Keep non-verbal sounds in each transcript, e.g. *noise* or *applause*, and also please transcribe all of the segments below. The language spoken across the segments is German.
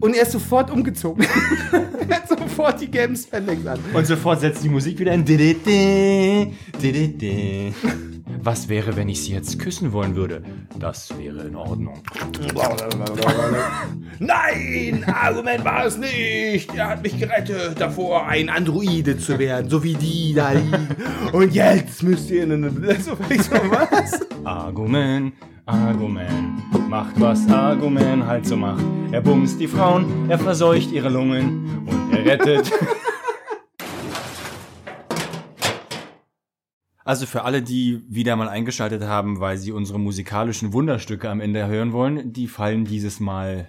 Und er ist sofort umgezogen. *laughs* er hat sofort die gelben Spandex an. Und sofort setzt die Musik wieder in. Was wäre, wenn ich sie jetzt küssen wollen würde? Das wäre in Ordnung. Nein, Argument war es nicht. Er hat mich gerettet davor, ein Androide zu werden, so wie die da liegen. Und jetzt müsst ihr in eine... *laughs* So, was? Argument, Argument. Macht was Argument halt so macht. Er bumst die Frauen, er verseucht ihre Lungen und er rettet. *laughs* Also für alle, die wieder mal eingeschaltet haben, weil sie unsere musikalischen Wunderstücke am Ende hören wollen, die fallen dieses Mal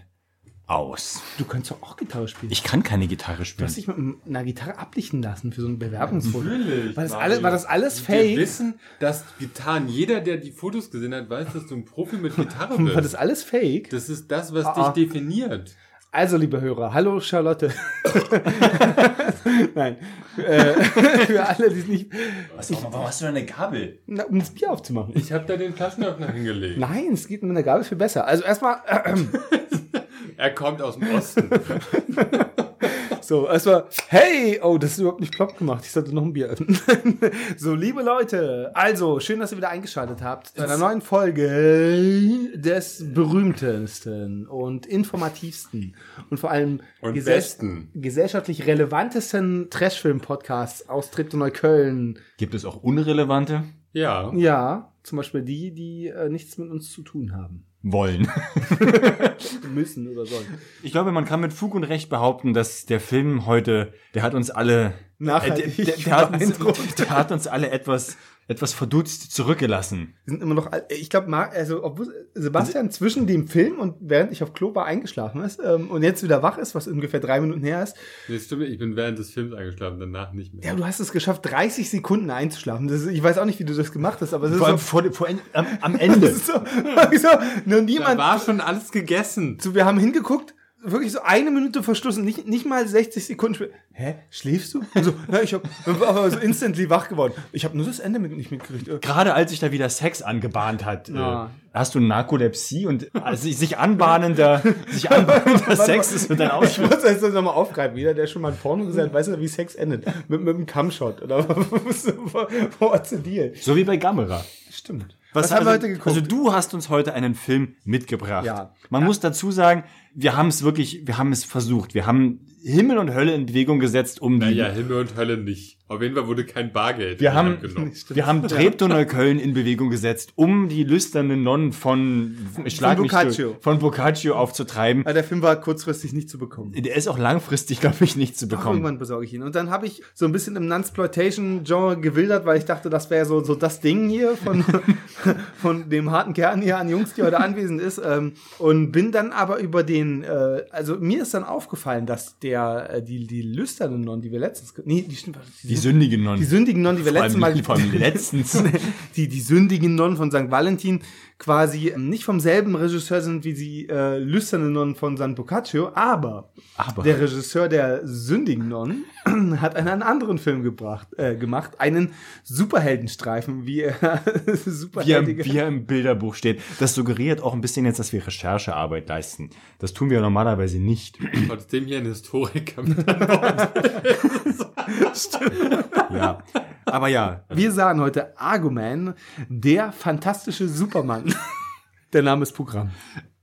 aus. Du kannst doch auch Gitarre spielen. Ich kann keine Gitarre Du spielen. hast dich mit einer Gitarre ablichten lassen für so ein Bewerbungsfoto. Natürlich. War das, alles, war das alles Wir fake? wissen, dass Gitarren, jeder, der die Fotos gesehen hat, weiß, dass du ein Profi mit Gitarre *laughs* War das bist. alles fake? Das ist das, was Ah, ah. dich definiert. Also, liebe Hörer, hallo Charlotte. *laughs* Nein. Äh, *laughs* für alle, die es nicht. Was, warum hast du da eine Gabel? Na, um das Bier aufzumachen. Ich habe da den Flaschenöffner hingelegt. Nein, es geht mit einer Gabel viel besser. Also erstmal, *clears throat* Er kommt aus dem Osten. *laughs* so, erstmal, hey, oh, das ist überhaupt nicht plopp gemacht. Ich sollte noch ein Bier öffnen. *laughs* so, liebe Leute, also, schön, dass ihr wieder eingeschaltet habt zu einer neuen Folge des berühmtesten und informativsten und vor allem Und gesell- gesellschaftlich relevantesten Trashfilm-Podcasts aus Treptow-Neukölln. Gibt es auch unrelevante? Ja. Ja, zum Beispiel die, die äh, nichts mit uns zu tun haben. Wollen. *laughs* Müssen oder sollen. Ich glaube, man kann mit Fug und Recht behaupten, dass der Film heute, der hat uns alle, äh, der, der, der, hat, uns, der hat uns alle etwas, etwas verdutzt zurückgelassen. Wir sind immer noch, ich glaube, also, obwohl Sebastian zwischen dem Film und während ich auf Klo war eingeschlafen ist ähm, und jetzt wieder wach ist, was ungefähr drei Minuten her ist. Das stimmt, ich bin während des Films eingeschlafen, danach nicht mehr. Ja, du hast es geschafft, 30 Sekunden einzuschlafen. Das ist, ich weiß auch nicht, wie du das gemacht hast, aber es ist Vor allem so, vor, vor, am, am *laughs* Ende. das ist so, *laughs* so nur da niemand, war schon alles gegessen. so, wir haben hingeguckt, wirklich so eine Minute verschlossen, nicht, nicht mal 60 Sekunden später. Hä, schläfst du? Und so, ja, ich hab, aber so instantly wach geworden. Ich habe nur das Ende mit, nicht mitgekriegt. Äh, Gerade als sich da wieder Sex angebahnt hat, Ja. äh, hast du Narkolepsie und also sich- anbahnender, sich anbahnender Sex ist mit deinem Ich Ausschluss. muss das nochmal aufgreifen. Jeder, der schon mal ein Porno gesehen hat, weiß ja, wie Sex endet. Mit, mit einem Cumshot. Oder what's the deal? So wie bei Gamera. Stimmt. Was, Was, haben wir also, heute geguckt? Also du hast uns heute einen Film mitgebracht. Ja. Man muss dazu sagen, wir haben es wirklich, wir haben es versucht. Wir haben Himmel und Hölle in Bewegung gesetzt, um die. Naja, Himmel und Hölle nicht. Auf jeden Fall wurde kein Bargeld Wir haben, genommen. *laughs* wir haben Treptow-Neukölln in Bewegung gesetzt, um die lüsternen Nonnen von, schlag mich Boccaccio. durch, von Boccaccio aufzutreiben. Ah, der Film war kurzfristig nicht zu bekommen. Der ist auch langfristig, glaube ich, nicht zu Doch, bekommen. irgendwann besorge ich ihn. Und dann habe ich so ein bisschen im Nunsploitation-Genre gewildert, weil ich dachte, das wäre so, so das Ding hier von, *laughs* von dem harten Kern hier an Jungs, die heute anwesend ist. Ähm, und bin dann aber über den, äh, also mir ist dann aufgefallen, dass der, äh, die, die lüsternen Nonnen, die wir letztens, nee, die, stimmt, Die sündigen Nonnen. die sündigen Nonnen, die wir letztes Mal, vor allem letztens. *laughs* die, die sündigen Nonnen von St. Valentin quasi ähm, nicht vom selben Regisseur sind wie die äh, lüsternen Nonnen von San Boccaccio, aber Aber der Regisseur der sündigen Nonnen *clears throat* hat einen, anderen Film gebracht, äh, gemacht, einen Superheldenstreifen, wie er *laughs* wie er, superheldige... wie er im Bilderbuch steht. Das suggeriert auch ein bisschen jetzt, dass wir Recherchearbeit leisten. Das tun wir normalerweise nicht. Trotzdem hier ein Historiker mit *laughs* *laughs* Bord. Ja. Aber ja, Wir sahen heute Arguman, der fantastische Supermann. *laughs* Der Name ist Programm.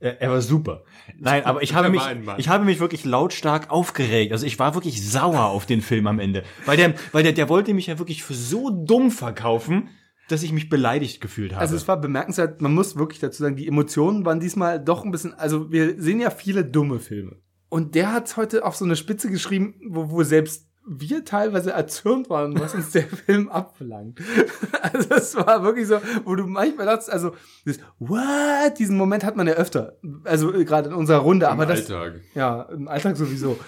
er, er war super. Nein, aber ich habe mich, ich habe mich wirklich lautstark aufgeregt. Also ich war wirklich sauer auf den Film am Ende. Weil der, weil der, der wollte mich ja wirklich für so dumm verkaufen, dass ich mich beleidigt gefühlt habe. Also es war bemerkenswert, man muss wirklich dazu sagen, die Emotionen waren diesmal doch ein bisschen, also wir sehen ja viele dumme Filme. Und der hat's heute auf so eine Spitze geschrieben, wo, wo selbst wir teilweise erzürnt waren, was uns der *laughs* Film abverlangt. Also es war wirklich so, wo du manchmal dachtest, also das, what? Diesen Moment hat man ja öfter. Also äh, gerade in unserer Runde, aber Im das Alltag. ja, im Alltag sowieso.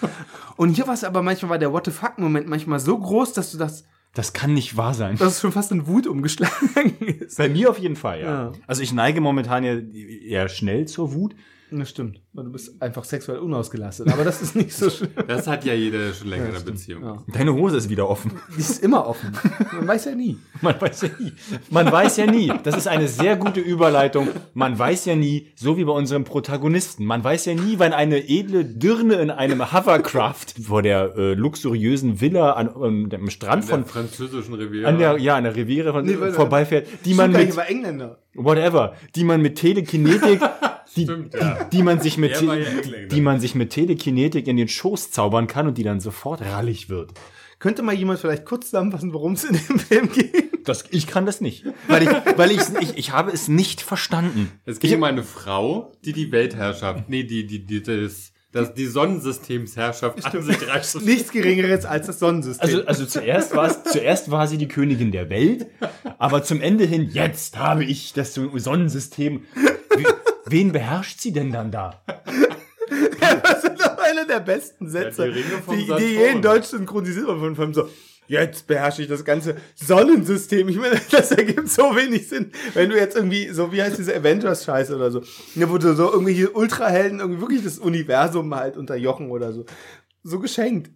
Und hier war es aber manchmal war der What the fuck Moment manchmal so groß, dass du das das kann nicht wahr sein. dass es schon fast in Wut umgeschlagen ist. Bei mir auf jeden Fall, ja. Ja. Also ich neige momentan ja eher schnell zur Wut. Das stimmt. Weil Du bist einfach sexuell unausgelastet. Aber das ist nicht so schlimm. Das hat ja jeder der schon länger Ja. Beziehung. Ja. Deine Hose ist wieder offen. Die ist immer offen. Man weiß ja nie. Man weiß ja nie. Man weiß ja nie. Das ist eine sehr gute Überleitung. Man weiß ja nie, so wie bei unserem Protagonisten. Man weiß ja nie, wann eine edle Dirne in einem Hovercraft vor der äh, luxuriösen Villa an, an dem Strand Von von der französischen Riviera. an der ja an der Riviere von, Nee, vorbeifährt, die man mit Engländer. whatever, die man mit Telekinetik *laughs* die, Stimmt, ja. die man sich mit ja die man sich mit Telekinetik in den Schoß zaubern kann und die dann sofort rallig wird. Könnte mal jemand vielleicht kurz zusammenfassen, worum es in dem Film geht? Das, ich kann das nicht, weil ich, weil ich, ich, ich habe es nicht verstanden. Es ging um eine Frau, die die Weltherrschaft, nee, die, die, die, das, das, die Sonnensystemsherrschaft an sich reißt. Nichts Geringeres als das Sonnensystem. Also, also zuerst war es, zuerst war sie die Königin der Welt, aber zum Ende hin, jetzt habe ich das Sonnensystem. Wen beherrscht sie denn dann da? *laughs* das ist doch einer der besten Sätze, Ja, die Ringe vom die, die jeden Deutsch synchronisiert von Film so. Jetzt beherrsche ich das ganze Sonnensystem. Ich meine, *laughs* das ergibt so wenig Sinn, wenn du jetzt irgendwie, so wie heißt diese Avengers-Scheiße oder so, ne, wo du so irgendwelche Ultrahelden irgendwie wirklich das Universum halt unterjochen oder so. So geschenkt.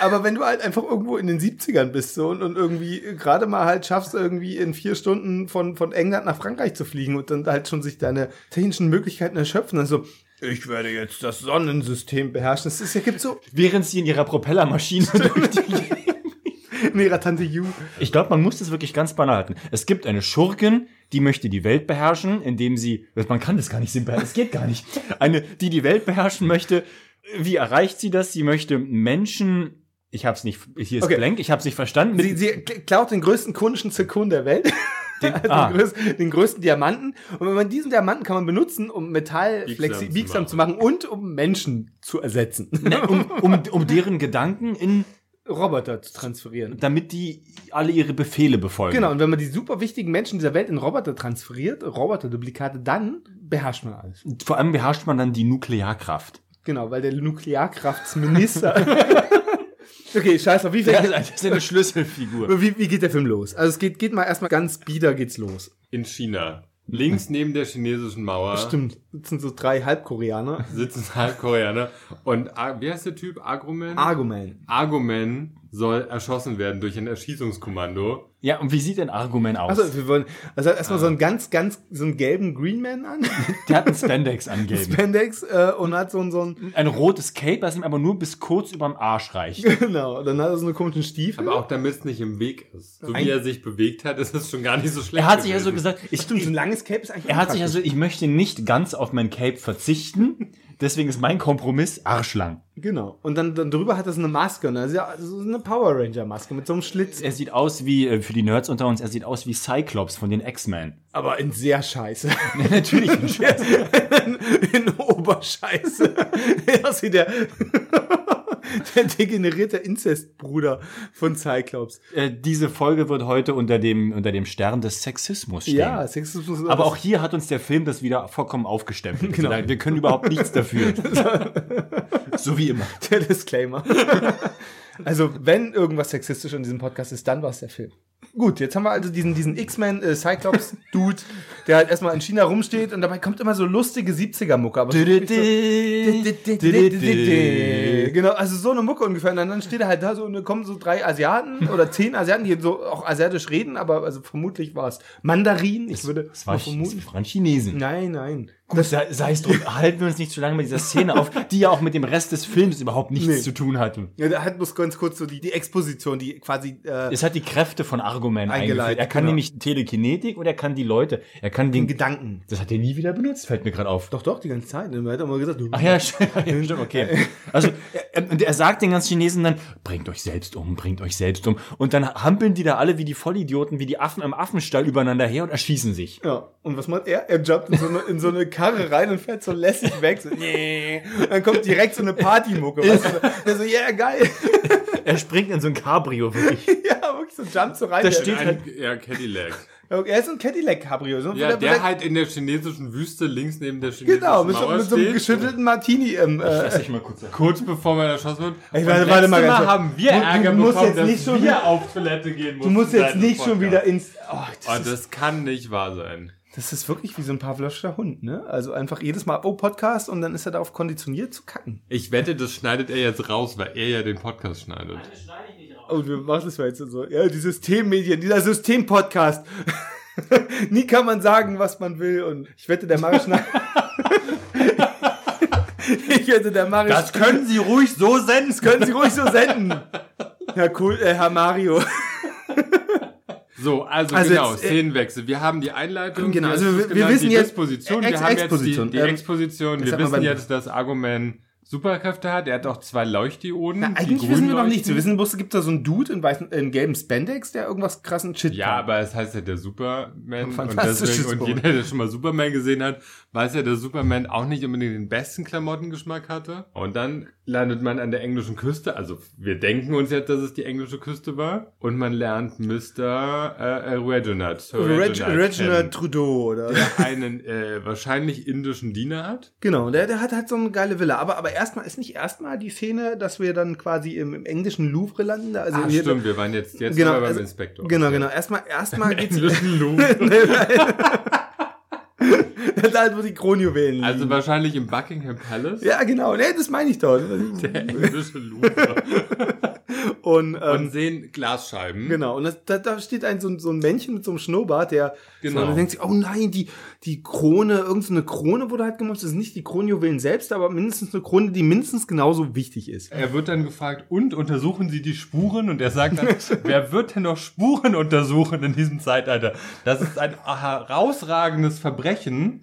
Aber wenn du halt einfach irgendwo in den 70ern bist so, und, und irgendwie gerade mal halt schaffst, irgendwie in vier Stunden von, von England nach Frankreich zu fliegen und dann halt schon sich deine technischen Möglichkeiten erschöpfen, dann so, ich werde jetzt das Sonnensystem beherrschen. Das ist ja, gibt so Während sie in ihrer Propellermaschine durch die *laughs* in ihrer Tante Ju. Ich glaube, man muss das wirklich ganz banal halten. Es gibt eine Schurkin, die möchte die Welt beherrschen, indem sie, man kann das gar nicht simpel, es geht gar nicht. Eine, die die Welt beherrschen möchte. Wie erreicht sie das? Sie möchte Menschen, ich hab's nicht, hier ist Okay. blank, ich hab's nicht verstanden. Sie, sie klaut den größten konischen Zirkon der Welt. *laughs* Den- *laughs* also ah. den, größten, den größten Diamanten. Und wenn man diesen Diamanten kann man benutzen, um Metall Biegsam flexi zu biegsam machen. zu machen und um Menschen zu ersetzen. um, *laughs* um, um deren Gedanken in, Roboter zu transferieren. damit die alle ihre Befehle befolgen. Genau, und wenn man die super wichtigen Menschen dieser Welt in Roboter transferiert, Roboterduplikate, dann beherrscht man alles. Vor allem beherrscht man dann die Nuklearkraft. Genau, weil der Nuklearkraftsminister. *laughs* okay, scheiß auf, wie, viel, Das ist eine- Schlüsselfigur. *laughs* wie, wie geht der Film los? Also es geht, geht mal erstmal ganz bieder geht's los. In China. Links neben der chinesischen Mauer Stimmt, sitzen so drei Halbkoreaner. sitzen Halbkoreaner. Und ah, wie heißt der Typ? Agroman? Argument. Arguman soll erschossen werden durch ein Erschießungskommando. Ja, und wie sieht ein Argument aus? Also wir wollen, also erstmal so einen ganz, ganz, so einen gelben Green Man an, *laughs* der hat einen Spandex angegeben. *laughs* Spandex, äh, und hat so, ein- so ein, Ein rotes Cape, das ihm aber nur bis kurz überm Arsch reicht. *laughs* genau, dann hat er so eine komischen Stiefel. Aber auch damit es nicht im Weg ist. So Ein- wie er sich bewegt hat, ist es schon gar nicht so schlecht. Er hat sich ja so gewesen. gesagt, ich, Stimmt, so ein langes Cape ist eigentlich er hat sich also, ich möchte nicht ganz auf mein Cape verzichten. Deswegen ist mein Kompromiss arschlang. Genau. Und dann, dann drüber hat er so eine Maske, ja so eine Power Ranger Maske mit so einem Schlitz. Er sieht aus wie, äh, für die Nerds unter uns, er sieht aus wie Cyclops von den X-Men. Aber in sehr scheiße. *laughs* *laughs* Natürlich. in, in Oberscheiße. *laughs* Er ist wie der, *laughs* der degenerierte Inzestbruder von Cyclops. äh, diese Folge wird heute unter dem, unter dem Stern des Sexismus stehen. Ja, Sexismus. Aber auch hier hat uns der Film das wieder vollkommen aufgestempelt. Genau. Also wir können überhaupt nichts dafür. *laughs* so wie immer. der Disclaimer. *laughs* Also, wenn irgendwas sexistisch in diesem Podcast ist, dann war es der Film. Gut, jetzt haben wir also diesen, diesen X-Men äh, Cyclops-Dude, *laughs* der halt erstmal in China rumsteht und dabei kommt immer so lustige 70er-Mucke. Aber so genau, also so eine Mucke ungefähr. Und dann steht er halt da so und dann kommen so drei Asiaten oder zehn Asiaten, die so auch asiatisch reden, aber also vermutlich war es Mandarin. Ich würde Das war, vermuten. waren Chinesen. Nein, nein. Gut, sei, sei es drum, halten wir uns nicht zu lange mit dieser Szene auf, die ja auch mit dem Rest des Films überhaupt nichts Nee. zu tun hatte. Ja, da hat bloß ganz kurz so die, die Exposition, die quasi äh, Es hat die Kräfte von Argument Eingeleitet. Er kann genau. nämlich Telekinetik und er kann die Leute, er kann den, den Gedanken. das hat er nie wieder benutzt, fällt mir gerade auf. Doch, doch, die ganze Zeit. Er hat immer gesagt, du, Ach ja, *laughs* stimmt, okay. Also, er, er sagt den ganzen Chinesen dann, bringt euch selbst um, bringt euch selbst um. Und dann hampeln die da alle wie die Vollidioten, wie die Affen im Affenstall übereinander her und erschießen sich. Ja, und was macht er? Er jumpt in so eine, in so eine Karre rein und fährt so lässig weg. So, nee. Und dann kommt direkt so eine Partymucke. Weißt du? Der so, ja, yeah, geil. Er springt in so ein Cabrio, wirklich. *laughs* ja, wirklich so jumpt so rein. Da Der- steht- Ein, ja, Cadillac. er ist ein Cadillac Cabrio. So, Ja, der wo halt in der chinesischen Wüste links neben der chinesischen Genau, mit so, Mauer mit so einem geschüttelten Martini. Ähm, äh, Lass ich mal kurz sagen. Kurz bevor man erschossen wird. Ey, Und warte, warte mal ganz kurz. haben wir Du- du Ärger musst bekommen, jetzt dass nicht schon wir wieder- auf Toilette gehen mussten. du musst jetzt nicht schon wieder ins... Oh, das Oh, das kann nicht wahr sein. Das ist wirklich wie so ein Pavloscher Hund, ne? Also einfach jedes Mal, oh, Podcast und dann ist er darauf konditioniert zu kacken. Ich wette, das schneidet er jetzt raus, weil er ja den Podcast schneidet. Oh, wir machen das jetzt so. Ja, die Systemmedien, dieser Systempodcast. *laughs* Nie kann man sagen, was man will und ich wette, der Marisch *laughs* Ich wette, der Marisch Das können Sie ruhig so senden. Das können Sie ruhig so senden. Herr cool, äh, Herr Mario. So, also, Also genau, jetzt, äh, Szenenwechsel. Wir haben die Einleitung. Genau, also wir- es wir wissen die jetzt- Disposition. Ex- Wir haben jetzt die, die Ähm, Exposition. Wir wissen jetzt, dass Argument Superkräfte hat. Er hat auch zwei Leuchtdioden. Na, eigentlich wissen wir noch leuchten. nichts. Wir wissen bloß, es gibt da so einen Dude in, weißen, in gelben Spandex, der irgendwas krassen Shit Ja, kann. aber es heißt ja der Superman und deswegen, und jeder, der schon mal Superman gesehen hat, weiß ja, dass Superman auch nicht unbedingt den besten Klamottengeschmack hatte. Und dann landet man an der englischen Küste, also wir denken uns jetzt, dass es die englische Küste war, und man lernt Mr. Äh, äh, Reginald, Reg Reginald Trudeau, oder? der einen äh, wahrscheinlich indischen Diener hat. Genau, der, der hat halt so eine geile Villa. Aber, aber erstmal ist nicht erstmal die Szene, dass wir dann quasi im, im englischen Louvre landen. Also Ah, hier- stimmt, wir waren jetzt, jetzt Genau, beim also- Inspektor. Genau, genau. Erstmal, erstmal geht's. Englischen *laughs* Louvre. *laughs* da halt, wo die Kronjuwelen liegen. Also wahrscheinlich im Buckingham Palace. ja, genau. Nee, das meine ich doch. *laughs* Der englische Louvre. Und, ähm, Und sehen Glasscheiben. Genau, und das, da, da steht ein so, ein so ein Männchen mit so einem Schnurrbart, der Genau. so, und denkt sich, oh nein, die, die Krone, irgendeine Krone wurde halt gemacht. Das ist nicht die Kronjuwelen selbst, aber mindestens eine Krone, die mindestens genauso wichtig ist. Er wird dann gefragt, und untersuchen Sie die Spuren? Und er sagt dann, *laughs* wer wird denn noch Spuren untersuchen in diesem Zeitalter? Das ist ein herausragendes Verbrechen.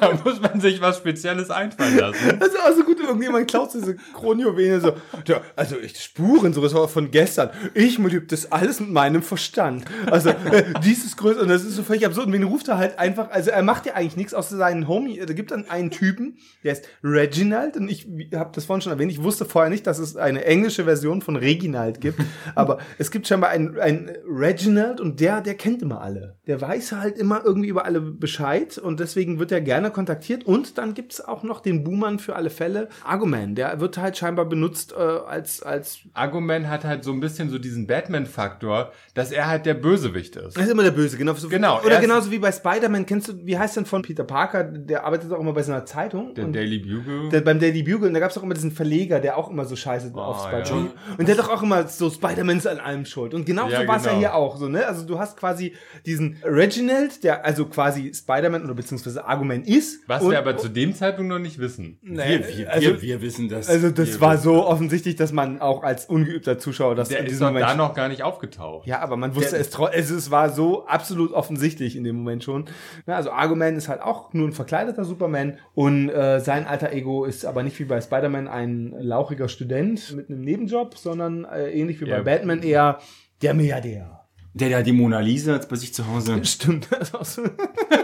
da muss man sich was Spezielles einfallen lassen. Das ist auch so gut, irgendjemand klaut diese Kronjuwelen so, ja, also ich Spuren, so das war von gestern. Ich liebe das alles mit meinem Verstand. Also äh, dies ist größer und das ist so völlig absurd. Und wen ruft er halt einfach, also er macht ja eigentlich nichts außer seinen Homie. Da gibt dann einen Typen, der ist Reginald und ich habe das vorhin schon erwähnt. Ich wusste vorher nicht, dass es eine englische Version von Reginald gibt, *laughs* aber es gibt scheinbar einen, einen Reginald und der, der kennt immer alle. Der weiß halt immer irgendwie über alle Bescheid und deswegen wird er gerne kontaktiert. Und dann gibt's auch noch den Boomern für alle Fälle, Argument. Der wird halt scheinbar benutzt äh, als, als Argument hat halt so ein bisschen so diesen Batman-Faktor, dass er halt der Bösewicht ist. Er ist immer der Böse, genau. So, Genau, er Oder genauso wie bei Spider-Man, kennst du, wie heißt denn von Peter Parker? Der arbeitet auch immer bei so einer Zeitung. Der Daily Bugle. der, beim Daily Bugle, und da gab's auch immer diesen Verleger, der auch immer so scheiße auf ja. Spider-Man. Und der doch auch immer so, Spider-Man ist an allem schuld. Und genau Ja, so war's ja genau. hier auch, so, ne? Also du hast quasi diesen Reginald, der also quasi Spider-Man oder beziehungsweise Argument ist. was und, wir aber zu dem Zeitpunkt noch nicht wissen. Nee, Wir, wir, also, wir, wir wissen das. also das war so offensichtlich, dass man auch als ungeübter Zuschauer das Der in ist diesem doch Moment da noch gar nicht aufgetaucht. Ja, aber man wusste es trotzdem, es, es war so absolut offensichtlich in dem Moment schon. Ja, also Argument ist halt auch nur ein verkleideter Superman und äh, sein alter Ego ist aber nicht wie bei Spider-Man ein lauchiger Student mit einem Nebenjob, sondern äh, ähnlich wie Ja. bei Batman eher der Milliardär. der, der die Mona Lisa bei sich zu Hause. Stimmt, das ist auch so. *laughs*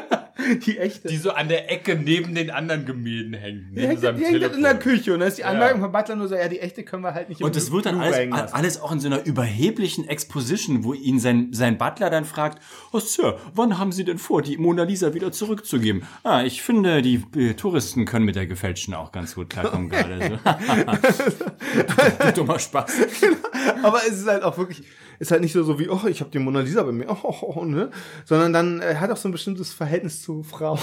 *laughs* die echte. Die so an der Ecke neben den anderen Gemälden hängt. Die hängt, die hängt halt in der. Küche und da ist die Anmerkung von Butler nur so, ja, die echte können wir halt nicht Und das wird dann alles, hängen alles auch in so einer überheblichen Exposition, wo ihn sein, sein Butler dann fragt, oh Sir, wann haben Sie denn vor, die Mona Lisa wieder zurückzugeben? Ah, ich finde, die äh, Touristen können mit der gefälschten auch ganz gut klarkommen *laughs* gerade. So. *laughs* Dummer Spaß. Aber es ist halt auch wirklich, ist halt nicht so, so wie, oh, ich habe die Mona Lisa bei mir, oh, oh, oh, ne? Sondern dann, er hat auch so ein bestimmtes Verhältnis zu Frauen.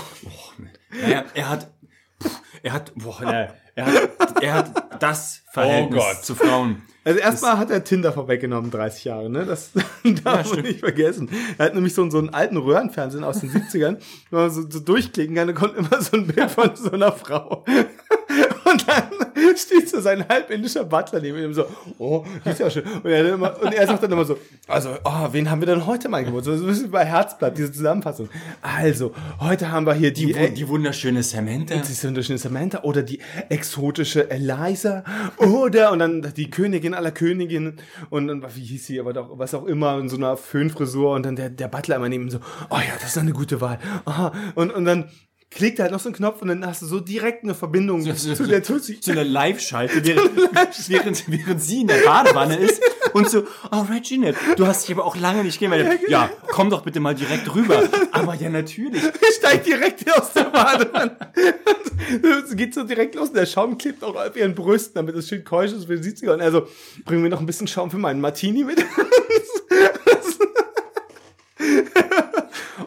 Er, er hat, pff, er hat, boah, ne, er hat, er hat das Verhältnis Gott. zu Frauen. Also erstmal hat er Tinder vorweggenommen, 30 Jahre, ne? Das *laughs* darf man nicht vergessen. Er hat nämlich so, so einen alten Röhrenfernsehen aus den 70ern, wo man so, so durchklicken kann, da kommt immer so ein Bild von so einer Frau. Und dann *laughs* steht so sein halb indischer Butler neben ihm so, oh, die ist ja schön. Und er, immer, und er sagt dann immer so, also, oh, wen haben wir denn heute mal Geburtstag? So ein bisschen bei Herzblatt, diese Zusammenfassung. Also, heute haben wir hier die, Die, wu- die wunderschöne Samantha. die wunderschöne Samantha oder die exotische Eliza oder und dann die Königin aller Königinnen und dann, wie hieß sie, aber doch, was auch immer, in so einer Föhnfrisur und dann der, der Butler immer neben ihm so, oh ja, das ist eine gute Wahl. Aha. Und, und dann klickt halt noch so einen Knopf und dann hast du so direkt eine Verbindung so- zu der Tutsi. zu einer Live-Schalte, *laughs* während, während, während sie in der Badewanne ist und so, oh Reginald, du hast dich aber auch lange nicht gemeldet. Ja, komm doch bitte mal direkt rüber. Aber ja, natürlich. steigt direkt aus der Badewanne. Es geht so direkt los. Und der Schaum klebt auch auf ihren Brüsten, damit es schön keusch ist für die 70er. Und also, bringen wir noch ein bisschen Schaum für meinen Martini mit. *laughs*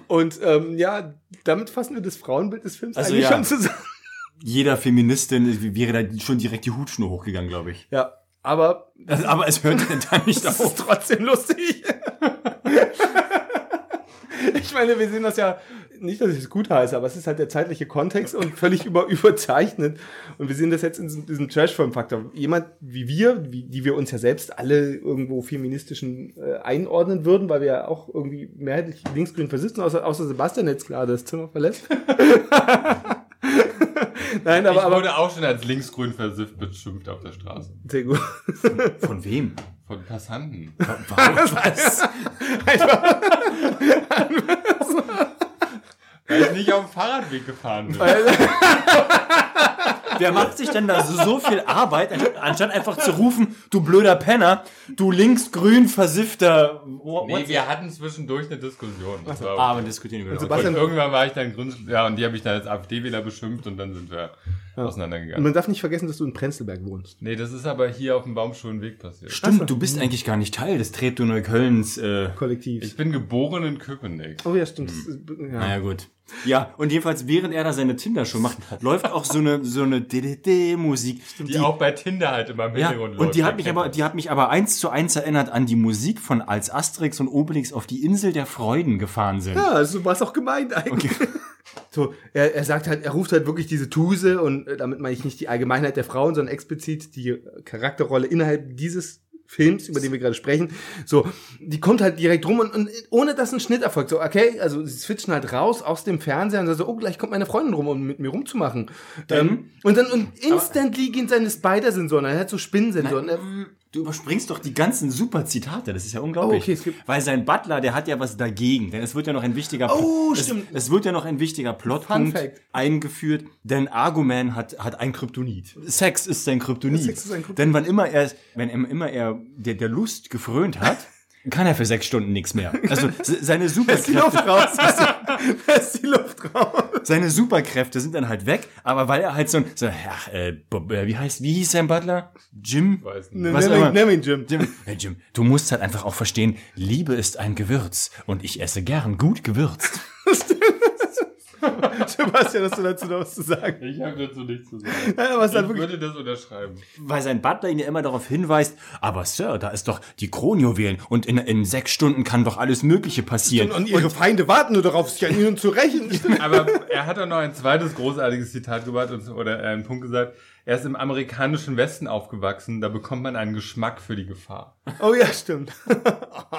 Und ähm, ja, damit fassen wir das Frauenbild des Films Also eigentlich ja. schon zusammen. Jeder Feministin wäre da schon direkt die Hutschnur hochgegangen, glaube ich. Ja, aber Also, aber es hört dann da nicht *laughs* das auf. ist trotzdem lustig. *laughs* ich meine, wir sehen das ja, nicht, dass ich es gut heiße, aber es ist halt der zeitliche Kontext und völlig über, *laughs* überzeichnet. Und wir sehen das jetzt in diesem, diesem Trash-Film-Faktor. Jemand wie wir, wie, die wir uns ja selbst alle irgendwo feministischen äh, einordnen würden, weil wir ja auch irgendwie mehrheitlich linksgrün versitzen, außer, außer Sebastian jetzt gerade das Zimmer verlässt. *laughs* Nein, aber, ich aber wurde auch schon als linksgrün versifft beschimpft auf der Straße. sehr gut. Von wem? Von Passanten. *laughs* Was? Weil ich nicht auf dem Fahrradweg gefahren bin. *laughs* Wer macht sich denn da so, viel Arbeit, anstatt- einfach zu rufen, du blöder Penner, du linksgrün versiffter. Nee, wir hatten zwischendurch eine Diskussion. Das war Ah, wir diskutieren über Und. Sebastian- und irgendwann war ich dann Grund, ja, und die habe ich dann als AfD-Wähler beschimpft und dann sind wir Und auseinandergegangen. man darf nicht vergessen, dass du in Prenzlberg wohnst. Nee, das ist aber hier auf dem Baumschulenweg passiert. Stimmt, du bist eigentlich gar nicht Teil des Treptow Neuköllns. Äh, Kollektiv. Ich bin geboren in Köpenick. oh ja, stimmt. Ist- Ja. naja, gut. Ja, und jedenfalls, während er da seine Tinder-Show macht, *laughs* läuft auch so eine, so eine DDD-Musik. Die, auch bei Tinder halt immer im Ja, Hintergrund und die läuft. hat mich aber, die hat mich aber eins zu eins erinnert an die Musik von als Asterix und Obelix auf die Insel der Freuden gefahren sind. Ja, also war es auch gemeint eigentlich. *laughs* So, er, er sagt halt, er ruft halt wirklich diese Tuse und äh, damit meine ich nicht die Allgemeinheit der Frauen, sondern explizit die Charakterrolle innerhalb dieses Films, über den wir gerade sprechen. So, die kommt halt direkt rum und, und ohne dass ein Schnitt erfolgt. So, okay, also sie switchen halt raus aus dem Fernseher und sagen so, oh, gleich kommt meine Freundin rum, um mit mir rumzumachen. Ähm, und dann und instantly gehen seine Spider-Sensoren, er hat so Spinnensensoren. Er- Du überspringst doch die ganzen super Zitate, das ist ja unglaublich. Oh, okay, es gibt- Weil sein Butler, der hat ja was dagegen, denn es wird ja noch ein wichtiger Oh, es, stimmt. es wird ja noch ein wichtiger Plotpunkt eingeführt, denn Arguman hat hat ein Kryptonit. Sex ist sein Kryptonit. Sex ist ein Kryptonit. Denn wann immer er wenn immer er der, der Lust gefrönt hat, *laughs* kann er für sechs Stunden nichts mehr. Also *laughs* se- seine ist die Luft Superkräfte raus. *laughs* *laughs* Da ist die Luft raus. seine Superkräfte sind dann halt weg, aber weil er halt so ein so, ach, äh, äh, wie heißt wie hieß sein Butler? Jim? Weiß nicht. Was Nimm nimm ihn, Jim. Jim, hey Jim, du musst halt einfach auch verstehen, Liebe ist ein Gewürz und ich esse gern gut gewürzt. *laughs* Sebastian, hast du dazu noch was zu sagen? Ich habe dazu nichts zu sagen. *laughs* Ja, aber es Ich wirklich würde das unterschreiben. Weil sein Butler ihn ja immer darauf hinweist, aber Sir, da ist doch die Kronjuwelen und in, in sechs Stunden kann doch alles Mögliche passieren. Und ihre Feinde warten nur darauf, sich an ihnen zu rächen. *laughs* Aber er hat auch noch ein zweites großartiges Zitat gebracht und, oder äh, einen Punkt gesagt. Er ist im amerikanischen Westen aufgewachsen, da bekommt man einen Geschmack für die Gefahr. Oh ja, stimmt. *laughs*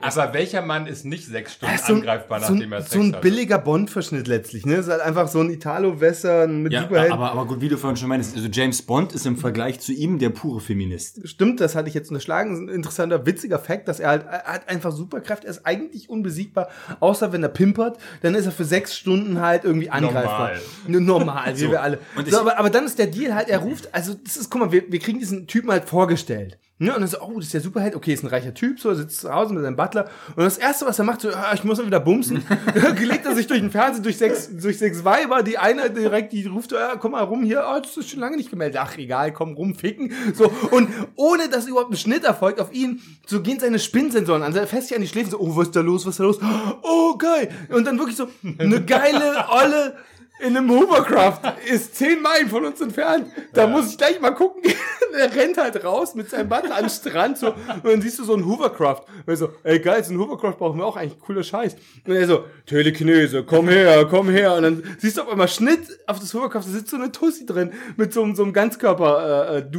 Aber welcher Mann ist nicht sechs Stunden so ein, angreifbar, so nachdem er ein, Sex so ein hat? billiger Bond-Verschnitt letztlich. Ne? Es ist halt einfach so ein Italo-Western mit ja, Superhelden. aber, aber gut, wie du vorhin schon meinst, also James Bond ist im Vergleich zu ihm der pure Feminist. Stimmt, das hatte ich jetzt unterschlagen. Das ist ein interessanter, witziger Fakt, dass er halt er hat einfach Superkräfte. Er ist eigentlich unbesiegbar, außer wenn er pimpert. Dann ist er für sechs Stunden halt irgendwie angreifbar. Normal, Normal wie wir alle. Und So, aber, aber dann ist der Deal halt, er ruft, also das ist, guck mal, wir, wir kriegen diesen Typen halt vorgestellt. Ne? Und dann so, oh, das ist der Superheld, okay, ist ein reicher Typ, so, er sitzt zu Hause mit seinem Butler. Und das Erste, was er macht, so, ah, ich muss mal wieder bumsen, *laughs* *laughs* legt er sich durch den Fernseher, durch sechs, durch sechs Weiber, die eine direkt, die ruft, so, ja, komm mal rum hier, oh, das ist schon lange nicht gemeldet. Ach, egal, komm rum, ficken. So, und ohne, dass überhaupt ein Schnitt erfolgt auf ihn, so gehen seine Spinnsensoren an, er fässt sich an die Schläfen, so, oh, was ist da los, was ist da los? Oh, geil. Und dann wirklich so, eine geile, olle, in einem Hovercraft ist zehn Meilen von uns entfernt. Da muss ich gleich mal gucken. *laughs* er rennt halt raus mit seinem Butler an den Strand so und dann siehst du so ein Hovercraft. Und er so, ey geil, so ein Hovercraft brauchen wir auch eigentlich cooler Scheiß. Und er so, Telekinese, komm her, komm her. Und dann siehst du auf einmal Schnitt auf das Hovercraft, da sitzt so eine Tussi drin mit so, einem- so einem Ganzkörper äh, äh,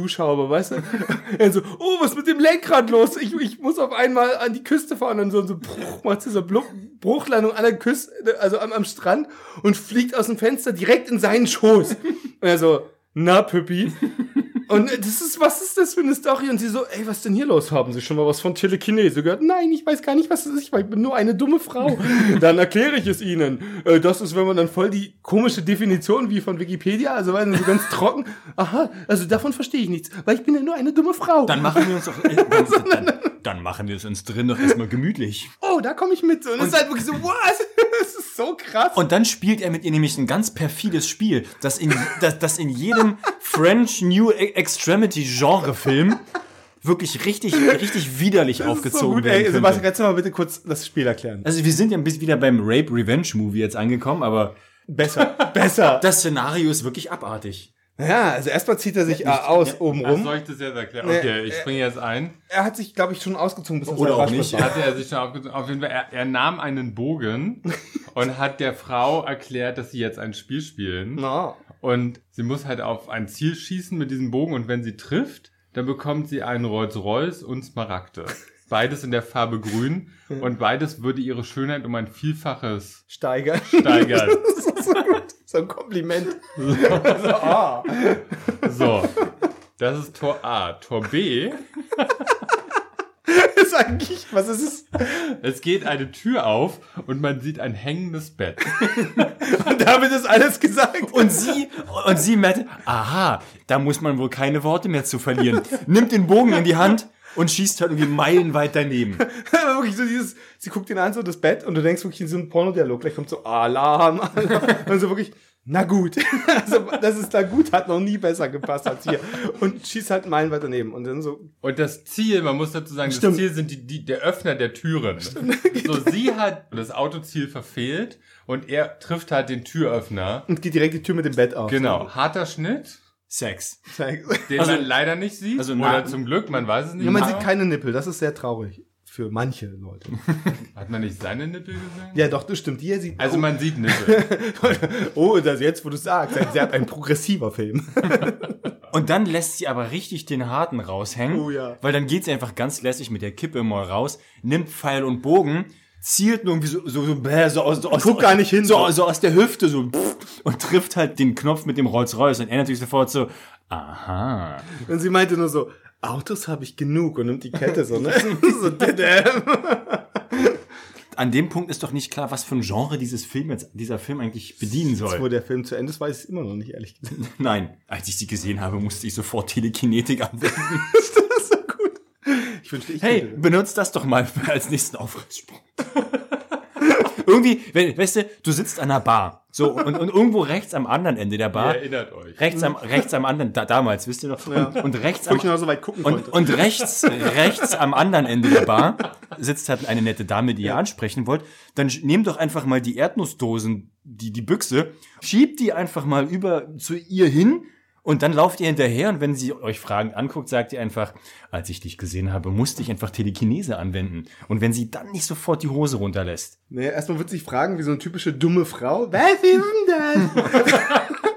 weißt du? *laughs* er so, oh, was ist mit dem Lenkrad los? Ich, ich muss auf einmal an die Küste fahren und so, so bruch, macht so Bluch, Bruchlandung an der Küste, also am, am Strand und fliegt aus dem Fenster direkt in seinen Schoß. *laughs* Und er so, na, Püppi. Und das ist, was ist das für eine Story? Und sie so, ey, was denn hier los? Haben Sie schon mal was von Telekinese gehört? Nein, ich weiß gar nicht, was das ist. Ich bin nur eine dumme Frau. *laughs* Dann erkläre ich es Ihnen. Äh, Das ist, wenn man dann voll die komische Definition wie von Wikipedia, also weil so ganz trocken. Aha, also davon verstehe ich nichts, weil ich bin ja nur eine dumme Frau. Dann machen wir uns doch, äh, *laughs* dann, machen wir es uns drin doch erstmal gemütlich. *laughs* oh, da komme ich mit. Und es ist halt wirklich so, was? *laughs* Das ist so krass. Und dann spielt er mit ihr nämlich ein ganz perfides Spiel, das in, das, das in jedem French New Extremity Genre Film wirklich richtig, richtig widerlich *laughs* aufgezogen werden Ey. Sebastian, kannst du mal bitte kurz das Spiel erklären? Also wir sind ja ein bisschen wieder beim Rape Revenge Movie jetzt angekommen, aber Besser, besser. das Szenario ist wirklich abartig. Ja, also erstmal zieht er sich äh, aus oben Ach, rum. soll ich das jetzt erklären? Nee, Okay, ich springe jetzt ein. Er hat sich, glaube ich, schon ausgezogen. Bis Oder der auch nicht. Hatte er sich schon aufgezogen. Auf jeden Fall, er, er nahm einen Bogen *laughs* und hat der Frau erklärt, dass sie jetzt ein Spiel spielen. Na. Und sie muss halt auf ein Ziel schießen mit diesem Bogen und wenn sie trifft, dann bekommt sie einen Rolls-Royce und Smaragde. Beides in der Farbe grün und beides würde ihre Schönheit um ein Vielfaches Steigern. steigern. *laughs* Das ist so gut. So ein Kompliment. So, *laughs* ah. So, das ist Tor A. Tor B, *laughs* ist eigentlich, was ist es? es geht eine Tür auf und man sieht ein hängendes Bett. Und damit ist alles gesagt. Und sie, und sie merkt, aha, da muss man wohl keine Worte mehr zu verlieren. Nimmt den Bogen in die Hand und schießt halt irgendwie meilenweit daneben. *laughs* Wirklich so dieses, sie guckt ihn an, so das Bett, und du denkst wirklich in so einen Pornodialog, gleich kommt so Alarm, Alarm. *laughs* Und so wirklich, na gut. *laughs* Also, dass es da gut hat noch nie besser gepasst als hier. Und schießt halt Meilen weiter daneben. Und dann so, Und das Ziel, man muss dazu sagen, Stimmt. das Ziel sind die, die, der Öffner der Türen. So, sie hat das Autoziel verfehlt und er trifft halt den Türöffner. und geht direkt die Tür mit dem Bett auf. Genau, harter Schnitt, Sex. den Also- man leider nicht sieht. also oder zum Glück, man weiß es nicht. Ja, man sieht keine Nippel, das ist sehr traurig. Für manche Leute. *laughs* Hat man nicht seine Nippel gesehen? Ja, doch, das stimmt. Die hier sieht. Also oh, man sieht Nippel. *laughs* oh, das jetzt, wo du sagst, ein, sehr, ein progressiver Film. *laughs* Und dann lässt sie aber richtig den Harten raushängen. Oh ja. Weil dann geht sie einfach ganz lässig mit der Kippe mal raus, nimmt Pfeil und Bogen, zielt nur irgendwie so, so, so, bäh, so aus, so aus, Guck gar nicht hin, so, so. aus der Hüfte, so, und trifft halt den Knopf mit dem Rolls-Royce. Und er natürlich sofort so, aha. Und sie meinte nur so, Autos habe ich genug und nimmt die Kette so, ne? *laughs* so. An dem Punkt ist doch nicht klar, was für ein Genre dieses Film jetzt, dieser Film eigentlich bedienen Jetzt, soll. wo der Film zu Ende ist, weiß ich es immer noch nicht, ehrlich gesagt. *laughs* Nein, als ich sie gesehen habe, musste ich sofort Telekinetik *laughs* anwenden. das ist so gut. Ich wünschte, ich Hey, benutzt das doch mal *laughs* als nächsten Aufreißsprung. Irgendwie, wenn, weißt du, du sitzt an einer Bar, so, und, und irgendwo rechts am anderen Ende der Ihr Bar, erinnert euch. rechts am, rechts am anderen, da, damals, wisst ihr noch, und, und rechts Wo am, ich noch so weit gucken und, konnte. und rechts, rechts am anderen Ende der Bar sitzt halt eine nette Dame, die ihr ansprechen wollt. Dann nehmt doch einfach mal die Erdnussdosen, die, die Büchse, schiebt die einfach mal über zu ihr hin und dann lauft ihr hinterher und wenn sie euch fragend anguckt, sagt ihr einfach, als ich dich gesehen habe, musste ich einfach Telekinese anwenden. Und wenn sie dann nicht sofort die Hose runterlässt. Naja, erstmal wird sich fragen, wie so eine typische dumme Frau, was ist denn das? *laughs*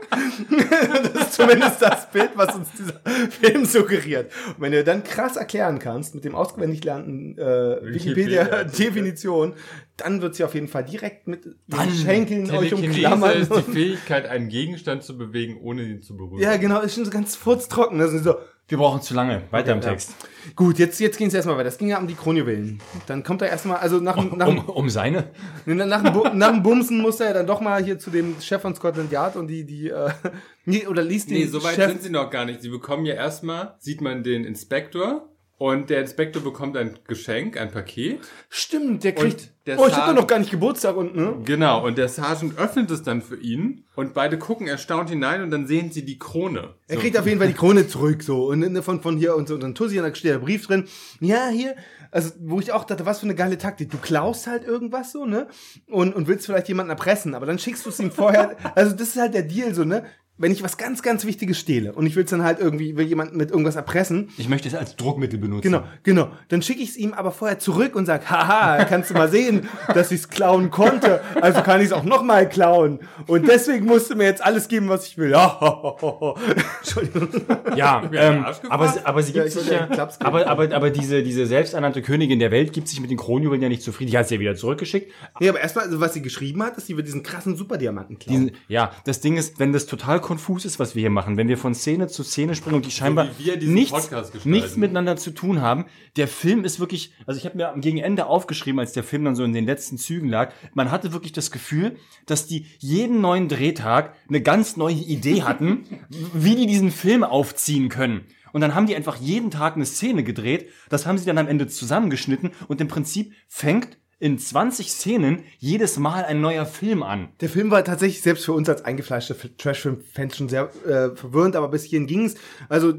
*laughs* das ist zumindest das Bild, was uns dieser Film suggeriert. Und wenn du dann krass erklären kannst, mit dem auswendig lernten äh, Wikipedia-Definition, dann wird sie auf jeden Fall direkt mit den Schenkeln euch umklammern. ist die Fähigkeit, einen Gegenstand zu bewegen, ohne ihn zu berühren. ja, genau, ist schon so ganz furztrocken. Das ist so, Wir brauchen zu lange. Weiter im ja. Text. gut, jetzt, jetzt ging es erstmal weiter. Es ging ja um die Kronjuwelen. Dann kommt er erstmal, also nach, dem- nach, Um, dem- um seine? Nach nach dem Bumsen musste er dann doch mal hier zu dem Chef von Scotland Yard und die, die, äh, *laughs* nee, oder liest den Nee, so weit Chef. sind sie noch gar nicht. Sie bekommen ja erstmal, sieht man den Inspektor und der Inspektor bekommt ein Geschenk, ein Paket. Stimmt, der kriegt. der oh, ich hab Sergeant- doch noch gar nicht Geburtstag und, ne? Genau, und der Sergeant öffnet es dann für ihn und beide gucken erstaunt hinein und dann sehen sie die Krone. Er kriegt auf jeden Fall die Krone zurück, so. Und von, von hier und so. Und dann Tussi, und da steht der Brief drin. Ja, hier. Also, wo ich auch dachte, was für eine geile Taktik. Du klaust halt irgendwas so, ne? Und, und willst vielleicht jemanden erpressen, aber dann schickst du es ihm vorher. *laughs* Also, das ist halt der Deal, so, ne? Wenn ich was ganz, ganz Wichtiges stehle und ich will es dann halt irgendwie, will jemanden mit irgendwas erpressen, Ich möchte es als Druckmittel benutzen. Genau, genau. Dann schicke ich es ihm aber vorher zurück und sag, haha, kannst du mal sehen, dass ich es klauen konnte. Also kann ich es auch noch mal klauen. Und deswegen musst du mir jetzt alles geben, was ich will. *laughs* Entschuldigung. Ja, ähm, aber, sie- aber sie Ja, gibt ich sich ja, aber, aber, aber diese, diese selbsternannte Königin der Welt gibt sich mit den Kronjuwelen ja nicht zufrieden. Die hat sie ja wieder zurückgeschickt. Nee, aber erstmal, also was sie geschrieben hat, ist, sie wird diesen krassen Superdiamanten klauen. Diesen, ja, das Ding ist, wenn das total konfus ist, was wir hier machen, wenn wir von Szene zu Szene springen und die scheinbar diesen nichts, nichts miteinander zu tun haben, der Film ist wirklich, also ich habe mir gegen Ende aufgeschrieben, als der Film dann so in den letzten Zügen lag, man hatte wirklich das Gefühl, dass die jeden neuen Drehtag eine ganz neue Idee hatten, *laughs* wie die diesen Film aufziehen können. Und dann haben die einfach jeden Tag eine Szene gedreht, das haben sie dann am Ende zusammengeschnitten. Und im Prinzip fängt in 20 Szenen jedes Mal ein neuer Film an. Der Film war tatsächlich selbst für uns als eingefleischte Trash-Film-Fans schon sehr äh, verwirrend, aber bis hierhin ging's. Also,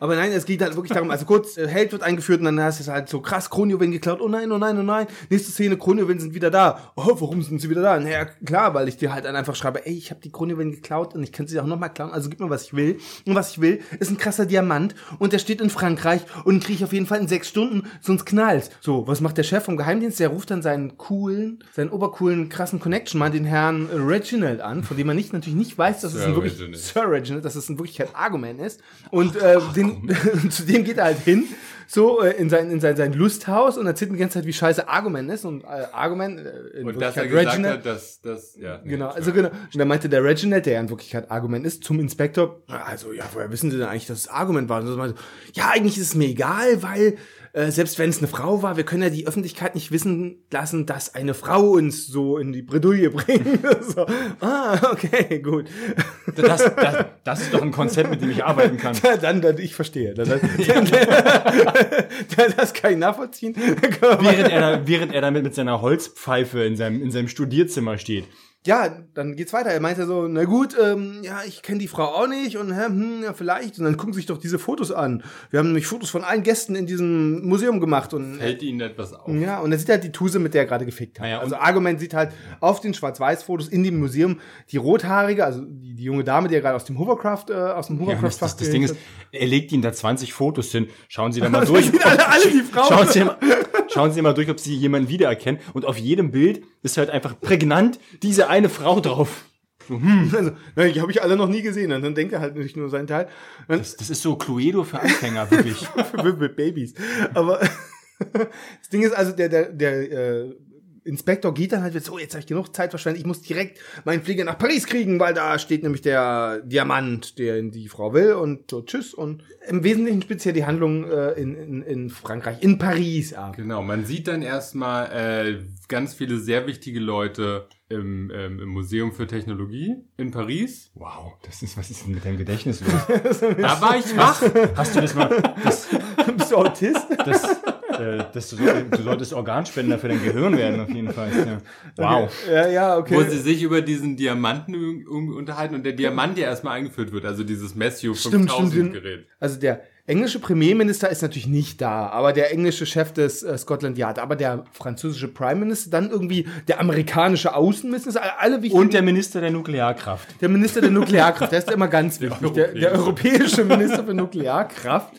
aber nein, es geht halt wirklich darum, also kurz, äh, Held wird eingeführt und dann hast du es halt so krass, Kronjuwelen geklaut, oh nein, oh nein, oh nein, nächste Szene, Kronjuwelen sind wieder da. Oh, warum sind sie wieder da? Naja, klar, weil ich dir halt dann einfach schreibe, ey, ich habe die Kronjuwelen geklaut und ich kann sie auch nochmal klauen, also gib mir, was ich will. Und was ich will, ist ein krasser Diamant und der steht in Frankreich und kriege ich auf jeden Fall in sechs Stunden, sonst knallt. So, was macht der Chef vom Geheimdienst? Der ruft dann seinen coolen, seinen obercoolen, krassen Connection mal den Herrn Reginald an, von dem man nicht natürlich nicht weiß, dass es Sir ein wirklich Reginald. Sir Reginald, dass es in Wirklichkeit Argument ist. Und äh, den, *laughs* zu dem geht er halt hin, so äh, in sein in sein sein Lusthaus und erzählt die ganze Zeit, wie scheiße Argument ist und äh, Argument äh, in Und dass er gesagt Reginald- hat, dass das, ja. nee, Genau, also genau. Und dann meinte der Reginald, der ja in Wirklichkeit Argument ist, zum Inspektor, also ja, woher wissen Sie denn eigentlich, dass es Argument war? Und so ja, eigentlich ist es mir egal, weil äh, selbst wenn es eine Frau war, wir können ja die Öffentlichkeit nicht wissen lassen, dass eine Frau uns so in die Bredouille *laughs* bringt. so, ah, okay, gut. Das, das, das ist doch ein Konzept, mit dem ich arbeiten kann. *laughs* Dann, dann, ich verstehe. *laughs* Dann, dann, das kann ich nachvollziehen. Während er, da, während er damit mit seiner Holzpfeife in seinem, in seinem Studierzimmer steht. Ja, dann geht's weiter. Er meinte so, na gut, ähm, ja, ich kenne die Frau auch nicht und hm, ja, vielleicht. Und dann gucken Sie sich doch diese Fotos an. Wir haben nämlich Fotos von allen Gästen in diesem Museum gemacht und Fällt Ihnen etwas auf? ja, und er sieht halt die Tuse, mit der er gerade gefickt hat. Ah ja, und- also Argument sieht halt auf den Schwarz-Weiß-Fotos in dem Museum die rothaarige, also die, die junge Dame, die er gerade aus dem Hovercraft, äh, aus dem Ja, Hovercraft das, das, das Ding ist, er legt ihnen da 20 Fotos hin. Schauen Sie *laughs* da mal durch. alle- alle die Frauen. Schauen Sie, mal, schauen Sie mal durch, ob Sie jemanden wiedererkennen. Und auf jedem Bild ist halt einfach prägnant diese eine Frau drauf. *laughs* Also, na, die habe ich alle noch nie gesehen. Und dann denkt er halt nicht nur seinen Teil. Das, das ist so Cluedo für Anfänger, wirklich. *laughs* mit, mit Babys. Aber *laughs* das Ding ist also, der, der, der äh, Inspektor geht dann halt jetzt, so, jetzt habe ich genug Zeit verschwendet, ich muss direkt meinen Flieger nach Paris kriegen, weil da steht nämlich der Diamant, den die Frau will und so, tschüss. Und im Wesentlichen speziell die Handlung äh, in, in, in Frankreich, in Paris ab. Genau, man sieht dann erstmal äh, ganz viele sehr wichtige Leute im, ähm, im Museum für Technologie in Paris. Wow, das ist, was ist denn mit deinem Gedächtnis los? *laughs* Da war ich wach. Hast du das mal, das, *laughs* Bist du Autist? das, äh, das, du, du solltest Organspender für dein Gehirn werden, auf jeden Fall. Ja. Wow. ja, ja, Wo okay. sie sich über diesen Diamanten un- un- unterhalten und der Diamant ja erstmal eingeführt wird, also dieses Matthew Stimmt, 5000 stimmt. Gerät. Also der englische Premierminister ist natürlich nicht da, aber der englische Chef des äh, Scotland Yard, aber der französische Prime Minister, dann irgendwie der amerikanische Außenminister, alle- alle wichtigen Und der Minister der Nuklearkraft. Der Minister der Nuklearkraft, der ist immer ganz wichtig. Der, der europäische Minister für Nuklearkraft.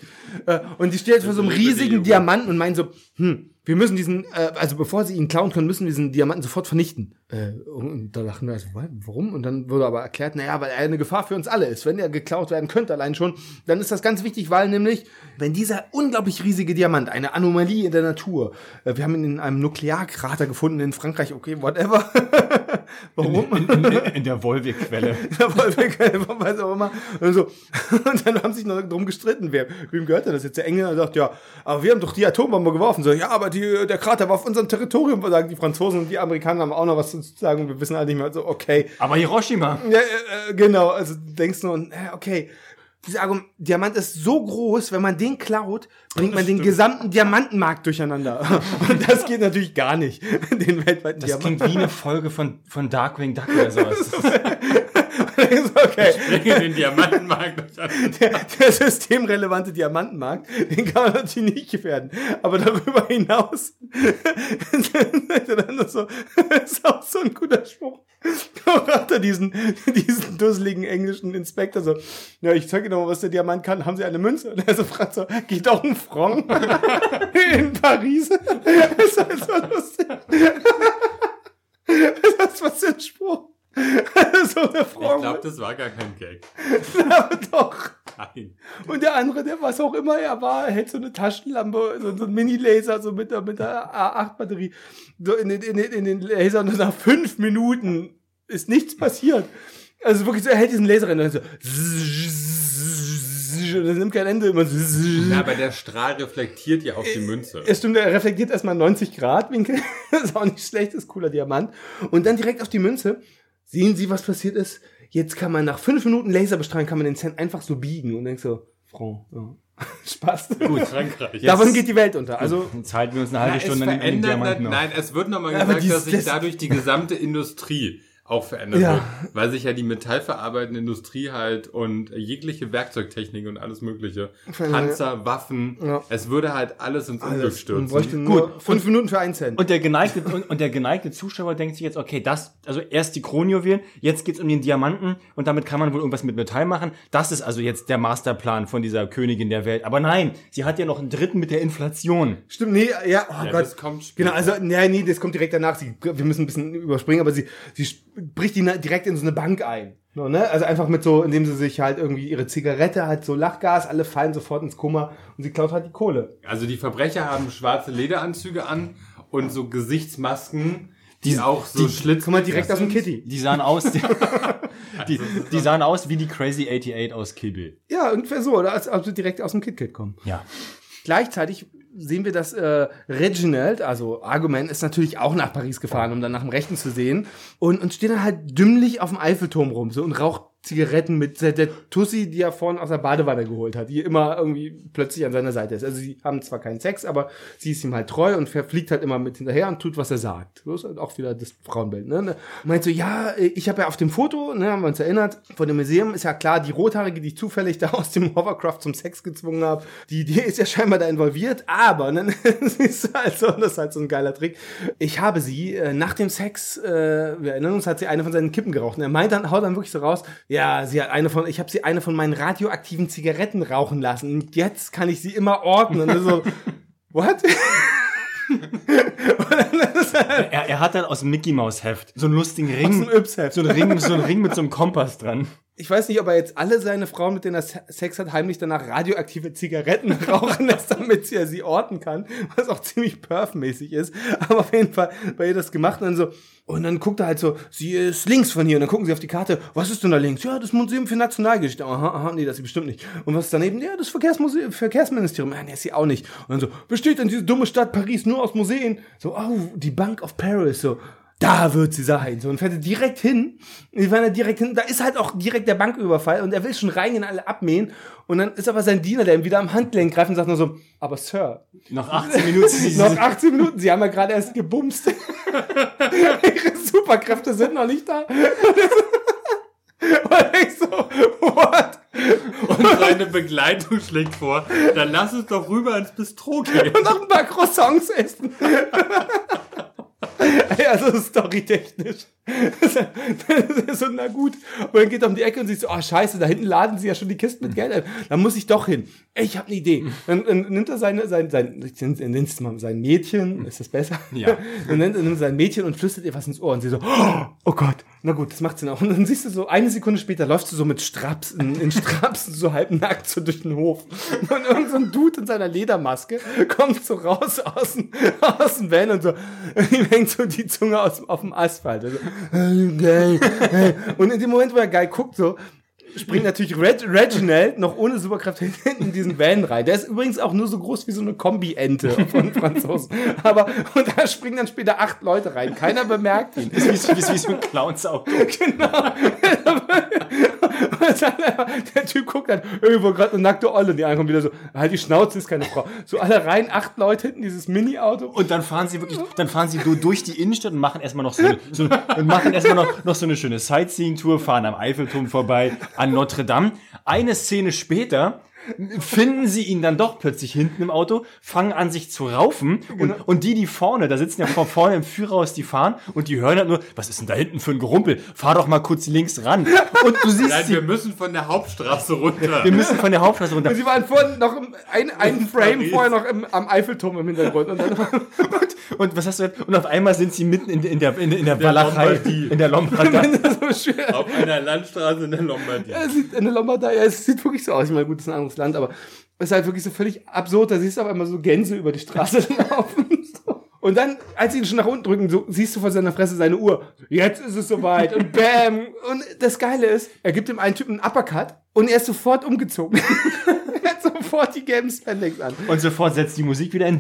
Äh, Und die steht vor so einem riesigen. Diamanten und meinen so, hm, wir müssen diesen, äh, also bevor sie ihn klauen können, müssen wir diesen Diamanten sofort vernichten. Äh, und da dachten wir, also, wa- warum? Und dann wurde aber erklärt, naja, weil er eine Gefahr für uns alle ist. Wenn er geklaut werden könnte, allein schon, dann ist das ganz wichtig, weil nämlich, wenn dieser unglaublich riesige Diamant, eine Anomalie in der Natur, äh, wir haben ihn in einem Nuklearkrater gefunden in Frankreich, okay, whatever. *laughs* warum? In, in, in der Wolwig-Quelle. *laughs* Der Wolfgang, weiß auch immer. Und, so. *laughs* und dann haben sich noch drum gestritten, wer, wem gehört denn das jetzt? Der Engländer sagt, ja, aber wir haben doch die Atombombe geworfen. So, ja, aber die, der Krater war auf unserem Territorium, sagen die Franzosen und die Amerikaner haben auch noch was zu sagen wir wissen alle nicht mehr. So, okay. Aber Hiroshima. Ja, äh, äh, genau, also du denkst nur, äh, okay. Dieser Argument, Diamant ist so groß, wenn man den klaut, bringt man den gesamten Diamantenmarkt durcheinander. *laughs* Und das geht natürlich gar nicht. *laughs* Den weltweiten Das klingt wie eine Folge von, von Darkwing Duck oder sowas. *laughs* Das okay. Bringen den Diamantenmarkt an. der, der systemrelevante Diamantenmarkt, den kann man natürlich nicht gefährden. Aber darüber hinaus, dann so, ist auch so ein guter Spruch. *laughs* Hat er diesen, diesen dusseligen englischen Inspektor so, ja, ich zeige noch mal, was der Diamant kann. Haben Sie eine Münze? Und er so fragt so, geht auch ein Franc in Paris? *laughs* Das ist halt so lustig. *laughs* Was ist das für ein Spruch? so eine Ich Franc. glaube, das war gar kein Gag. aber doch. Nein. Und der andere, der was auch immer er war, hält so eine Taschenlampe, so, so ein Mini-Laser, so mit der, mit der A8-Batterie, so in den, in den, in den Laser und nach fünf Minuten ist nichts passiert. Also wirklich so, er hält diesen Laser rein und dann so, und das nimmt kein Ende, immer Ja, aber der Strahl reflektiert ja auf die Münze. es stimmt, er reflektiert erstmal 90 Grad Winkel. das *laughs* ist auch nicht schlecht, ist cooler Diamant. Und dann direkt auf die Münze. Sehen Sie, was passiert ist? Jetzt kann man nach fünf Minuten Laserbestrahlen, kann man den Cent einfach so biegen und denkst so, Franc, ja. *laughs* Spaß. Gut, Frankreich. Davon geht die Welt unter. Also, Jetzt halten wir uns eine halbe Stunde an den- Diamanten nein, es wird nochmal gesagt, dies- dass sich dadurch die gesamte Industrie auch verändert Ja. wird. Weil sich ja die metallverarbeitende Industrie halt und jegliche Werkzeugtechnik und alles mögliche, Panzer, Waffen, Ja. es würde halt alles ins Unglück alles. Man stürzen. bräuchte nur fünf Minuten für einen Cent. Und der geneigte, und, und der geneigte Zuschauer denkt sich jetzt, okay, das, also erst die Kronjuwelen, jetzt geht's um den Diamanten und damit kann man wohl irgendwas mit Metall machen. Das ist also jetzt der Masterplan von dieser Königin der Welt. Aber nein, sie hat ja noch einen dritten mit der Inflation. Stimmt, nee, ja, oh Ja, Gott. das kommt später. Genau, also, nee, nee, das kommt direkt danach. Sie, wir müssen ein bisschen überspringen, aber sie, sie bricht die direkt in so eine Bank ein. So, ne? Also einfach mit so, indem sie sich halt irgendwie ihre Zigarette hat, so Lachgas, alle fallen sofort ins Koma und sie klaut halt die Kohle. Also die Verbrecher haben schwarze Lederanzüge an und so Gesichtsmasken, die, auch so Schlitz. Komm mal direkt aus dem Kitty. Die sahen aus, *laughs* die, die, die sahen aus wie die Crazy 88 aus Kill Bill. Ja, ungefähr so, oder als ob sie direkt aus dem KitKat kommen. Ja. Gleichzeitig sehen wir, dass äh, Reginald, also Argument, ist natürlich auch nach Paris gefahren, um dann nach dem Rechten zu sehen. Und, und steht dann halt dümmlich auf dem Eiffelturm rum so und raucht Zigaretten mit der, der Tussi, die er vorhin aus der Badewanne geholt hat, die immer irgendwie plötzlich an seiner Seite ist. Also sie haben zwar keinen Sex, aber sie ist ihm halt treu und verfliegt halt immer mit hinterher und tut, was er sagt. So ist halt auch wieder das Frauenbild. Ne? Meint so, ja, ich habe ja auf dem Foto, ne, haben wir uns erinnert, von dem Museum ist ja klar, die Rothaarige, die ich zufällig da aus dem Hovercraft zum Sex gezwungen habe, die, die ist ja scheinbar da involviert, aber, ne, *laughs* siehst du, also, das ist halt so ein geiler Trick. Ich habe sie äh, nach dem Sex, äh, wir erinnern uns, hat sie eine von seinen Kippen geraucht. Und er meint dann, haut dann wirklich so raus, ja, sie hat eine von, ich habe sie eine von meinen radioaktiven Zigaretten rauchen lassen. Und jetzt kann ich sie immer orten. Und er so, what? *laughs* Er, er hat dann aus dem Mickey Maus Heft so einen lustigen Ring. Aus dem Yps-Heft. So einen Ring, so einen Ring mit so einem Kompass dran. Ich weiß nicht, ob er jetzt alle seine Frauen, mit denen er Se- Sex hat, heimlich danach radioaktive Zigaretten *laughs* rauchen lässt, damit sie sie orten kann, was auch ziemlich perfmäßig ist. Aber auf jeden Fall bei ihr das gemacht und dann so, und dann guckt er halt so, sie ist links von hier. Und dann gucken sie auf die Karte, was ist denn da links? Ja, das Museum für Nationalgeschichte. Aha, aha, nee, das ist bestimmt nicht. Und was ist daneben? Ja, das Verkehrsmuseum, Verkehrsministerium. Ja, nee, ist sie auch nicht. Und dann so, besteht denn diese dumme Stadt Paris nur aus Museen? So, oh, die Bank of Paris. So, da wird sie sein. So, und fährt er direkt hin. Die fahren da direkt hin. Da ist halt auch direkt der Banküberfall und er will schon reingehen, alle abmähen. Und dann ist aber sein Diener, der ihm wieder am Handgelenk greift und sagt nur so, aber Sir, Nach 18 Minuten. *laughs* noch 18 Minuten, Sie haben ja gerade erst gebumst. *laughs* Ihre Superkräfte sind noch nicht da. *laughs* Und ich so, what? Und seine Begleitung schlägt vor, dann lass uns doch rüber ins Bistro gehen. Und noch ein paar Croissants essen. *laughs* Also storytechnisch. *laughs* So, na gut. Und dann geht er um die Ecke und sieht so, oh scheiße, da hinten laden sie ja schon die Kisten mit Geld ein. Da muss ich doch hin. Ey, ich habe eine Idee. Dann, dann nimmt er seine, sein, sein, ich nenn's es mal sein Mädchen, ist das besser? Ja. *laughs* Dann nimmt er sein Mädchen und flüstert ihr was ins Ohr und sie so, oh Gott, na gut, das macht sie noch. Und dann siehst du so, eine Sekunde später läufst du so mit Straps, in, in Strapsen *laughs* so halb nackt so durch den Hof. Und irgend so ein Dude in seiner Ledermaske kommt so raus aus dem, aus dem Van und so, ihm hängt so die Zunge aus, auf dem Asphalt. Also, geil, äh. Und in dem Moment, wo er geil guckt, so, springt natürlich Reg Reginald noch ohne Superkraft hinten in diesen Van rein. Der ist übrigens auch nur so groß wie so eine Kombi-Ente von *laughs* Franzosen. Aber, und da springen dann später acht Leute rein. Keiner bemerkt ihn. Das ist wie, wie, wie so ein Clowns-Auto. *laughs* Genau. Und dann, der Typ guckt dann, ey, wo gerade eine nackte Olle, die ankommt wieder so, halt die Schnauze, ist keine Frau. So alle rein, acht Leute hinten, dieses Mini-Auto. Und dann fahren sie wirklich, dann fahren sie du- durch die Innenstadt und machen erstmal noch so, eine- so und machen erstmal noch, noch so eine schöne Sightseeing-Tour, fahren am Eiffelturm vorbei, an Notre Dame. Eine Szene später finden sie ihn dann doch plötzlich hinten im Auto, fangen an sich zu raufen und, und die, die vorne, da sitzen ja vor vorne im Führerhaus, die fahren und die hören halt nur, was ist denn da hinten für ein Gerumpel? Fahr doch mal kurz links ran. Und du siehst Nein, sie, wir müssen von der Hauptstraße runter. wir müssen von der Hauptstraße runter. Sie waren vorhin noch im, ein, ein Frame Paris. vorher noch im, am Eiffelturm im Hintergrund. Und dann, *laughs* Und, und was hast du jetzt? Und auf einmal sind sie mitten in, in der, in, in der Walachei, Lombardie. in der Lombardei. *laughs* so. Auf einer Landstraße in der Lombardie. Es sieht in der Lombardei, ja, es sieht wirklich so aus. Ich meine, gut, das ist ein anderes Land, aber es ist halt wirklich so völlig absurd. Da siehst du auf einmal so Gänse über die Straße *laughs* laufen. So. Und dann, als sie ihn schon nach unten drücken, so, siehst du vor seiner Fresse seine Uhr. Jetzt ist es soweit. Und bam. Und das Geile ist, er gibt dem einen Typen einen Uppercut und er ist sofort umgezogen. *laughs* er hat sofort die gelben Spandex an. Und sofort setzt die Musik wieder in.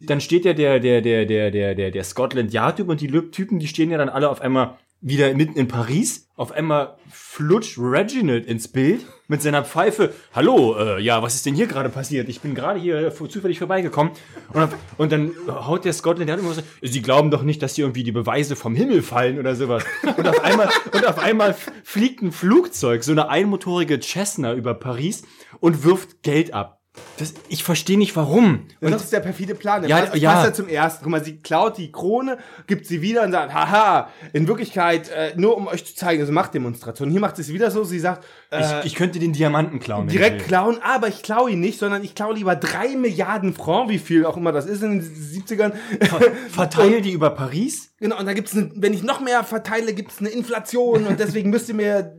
Dann steht ja der, der, der, der, der, der, der Scotland Yard-Typ und die Typen, die stehen ja dann alle auf einmal wieder mitten in Paris. Auf einmal flutscht Reginald ins Bild mit seiner Pfeife. Hallo, äh, ja, was ist denn hier gerade passiert? Ich bin gerade hier zufällig vorbeigekommen. Und, und dann haut der Scotland Yard immer so, Sie glauben doch nicht, dass hier irgendwie die Beweise vom Himmel fallen oder sowas. Und auf einmal, und auf einmal fliegt ein Flugzeug, so eine einmotorige Cessna über Paris und wirft Geld ab. Das, ich verstehe nicht warum. Und das ist der perfide Plan. Der Ja, passt, ja. passt ja zum ersten. Guck mal, sie klaut die Krone, gibt sie wieder und sagt, haha, in Wirklichkeit, äh, nur um euch zu zeigen, also Machtdemonstration. Hier macht sie es wieder so, sie sagt, äh, Ich, ich könnte den Diamanten klauen. direkt klauen, aber ich klaue ihn nicht, sondern ich klaue lieber drei Milliarden Franc, wie viel auch immer das ist in den 70ern. *laughs* Verteil die über Paris? genau, und da gibt's eine, wenn ich noch mehr verteile, gibt's eine Inflation und deswegen müsst ihr mir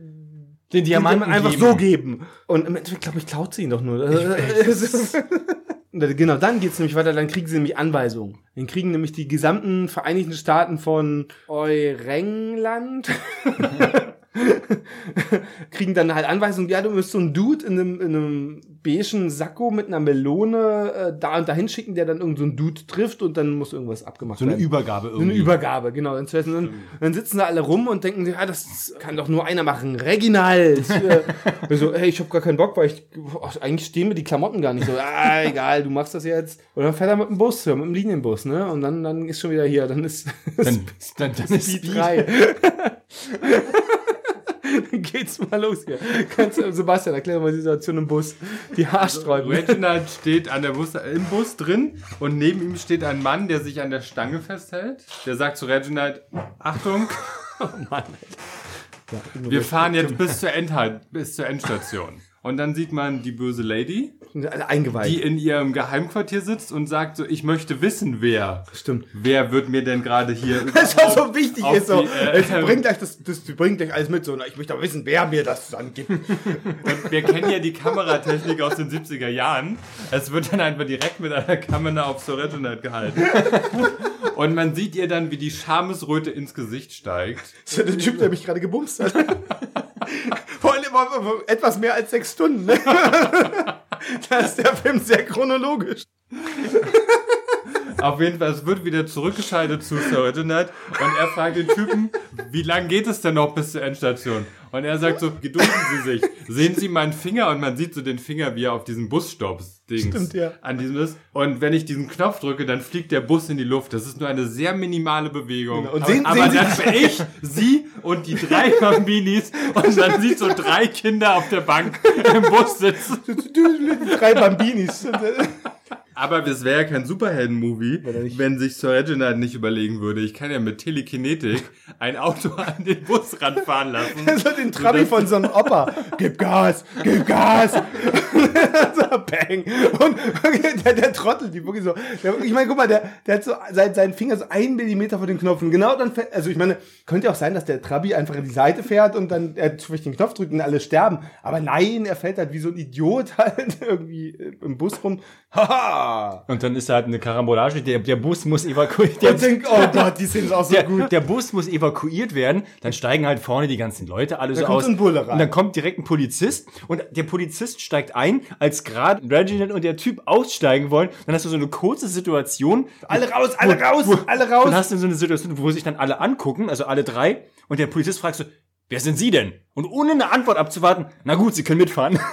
Den Diamanten Diamanten einfach geben. so geben. Und im Endeffekt, glaube ich, klaut sie ihn doch nur. Dann- *laughs* genau, dann geht's nämlich weiter, dann kriegen sie nämlich Anweisungen. Dann kriegen nämlich die gesamten Vereinigten Staaten von Eurengland *laughs* *laughs* kriegen dann halt Anweisungen, ja, du musst so einen Dude in einem, in einem beigen Sakko mit einer Melone äh, da und dahin schicken, der dann irgendeinen so Dude trifft und dann muss irgendwas abgemacht So eine werden. Übergabe So eine irgendwie. Übergabe, genau. Und dann, dann sitzen da alle rum und denken, ja, das kann doch nur einer machen. Reginald. *laughs* Äh, so, hey, ich hab gar keinen Bock, weil ich, ach, eigentlich stehen mir die Klamotten gar nicht so. Ah, egal, du machst das jetzt. Und dann fährt er mit dem Bus, mit dem Linienbus, ne? Und dann, dann ist schon wieder hier, dann ist dann, *laughs* dann, dann ist Speed 3. *laughs* *laughs* dann geht's mal los hier. Kannst, Sebastian, erklär doch mal die Situation im Bus. Die Haarsträuben. Reginald steht an der Bus, im Bus drin und neben ihm steht ein Mann, der sich an der Stange festhält. Der sagt zu Reginald, Achtung, *laughs* Mann, wir fahren jetzt bis zur, Endhalt, bis zur Endstation. Und dann sieht man die böse Lady. Alle eingeweiht. die in ihrem Geheimquartier sitzt und sagt so, ich möchte wissen, wer. Stimmt. Wer wird mir denn gerade hier... *laughs* Das ist auch so wichtig ist so. die, äh, es bringt euch das, das bringt euch alles mit so. Ich möchte aber wissen, wer mir das dann gibt. *laughs* Und wir kennen ja die Kameratechnik aus den 70er Jahren. Es wird dann einfach direkt mit einer Kamera auf Reginald gehalten. Und man sieht ihr dann, wie die Schamesröte ins Gesicht steigt. Das ist der Typ, der mich gerade gebumst hat. *laughs* *laughs* Vor allem etwas mehr als sechs Stunden. Ne? *laughs* da ist der Film sehr chronologisch. *laughs* Auf jeden Fall, es wird wieder zurückgeschaltet zu Sir Reginald und er fragt den Typen, wie lange geht es denn noch bis zur Endstation? Und er sagt so, gedulden Sie sich, sehen Sie meinen Finger und man sieht so den Finger, wie er auf diesen Busstops-Dings Stimmt, ja. an diesem ist. Und wenn ich diesen Knopf drücke, dann fliegt der Bus in die Luft. Das ist nur eine sehr minimale Bewegung. Genau. Und aber sehen- aber sehen Sie- dann bin ich, Sie und die drei Bambinis und dann sieht so drei Kinder auf der Bank im Bus sitzen. *laughs* Drei Bambinis. Aber es wäre ja kein Superhelden-Movie, er nicht- wenn sich Sir Reginald nicht überlegen würde, ich kann ja mit Telekinetik ein Auto *laughs* an den Bus ranfahren lassen. *laughs* so den Trabi von so einem Opa. Gib Gas, gib Gas. *laughs* so, bang. Und der, der Trottel, die wirklich so. Der, ich meine, guck mal, der, der hat so sein, seinen Finger so einen Millimeter vor den Knopf. Und genau dann also ich meine, könnte auch sein, dass der Trabi einfach in die Seite fährt und dann er zufällig den Knopf drückt und alle sterben. Aber nein, er fällt halt wie so ein Idiot halt irgendwie im Bus rum. Haha. Und dann ist da halt eine Karambolage. Der, der Bus muss evakuiert der, Und denkt, oh Gott, die Szene ist auch so der, gut. der Bus muss evakuiert werden. Dann steigen halt vorne die ganzen Leute alle so kommt aus. ein Bulle rein. Und dann kommt direkt ein Polizist. Und der Polizist steigt ein, als gerade Reginald und der Typ aussteigen wollen. Dann hast du so eine kurze Situation. Alle raus, alle Wo- raus, wo- alle raus. hast du so eine Situation, wo sich dann alle angucken, also alle drei. Und der Polizist fragt so, wer sind Sie denn? Und ohne eine Antwort abzuwarten, na gut, Sie können mitfahren. *laughs*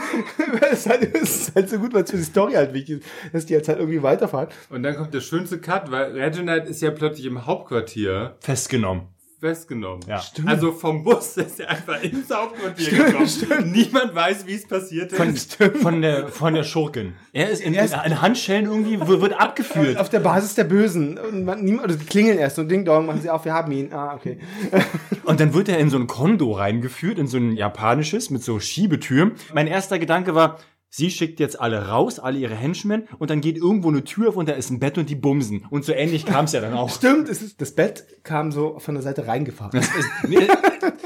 Das ist, halt, das ist halt so gut, weil es für die Story halt wichtig ist, dass die jetzt halt irgendwie weiterfahren. Und dann kommt der schönste Cut, weil Reginald ist ja plötzlich im Hauptquartier Festgenommen. Festgenommen. Ja. Stimmt. Also vom Bus ist er einfach ins Hauptquartier gekommen. Niemand weiß, wie es passiert ist. Von, von, der, von der Schurkin. Er ist in, Er ist- in Handschellen irgendwie, wird wird abgeführt. Auf der Basis der Bösen. Und man, niemand, also die klingeln erst und Ding Dong, machen sie auf, wir haben ihn. Ah, okay. *laughs* Und dann wird er in so ein Kondo reingeführt, in so ein japanisches mit so Schiebetüren. Mein erster Gedanke war, sie schickt jetzt alle raus, alle ihre Henchmen, und dann geht irgendwo eine Tür auf und da ist ein Bett und die bumsen. Und so ähnlich kam es ja dann auch. Stimmt, es ist, das Bett kam so von der Seite reingefahren. Das, ist, nee,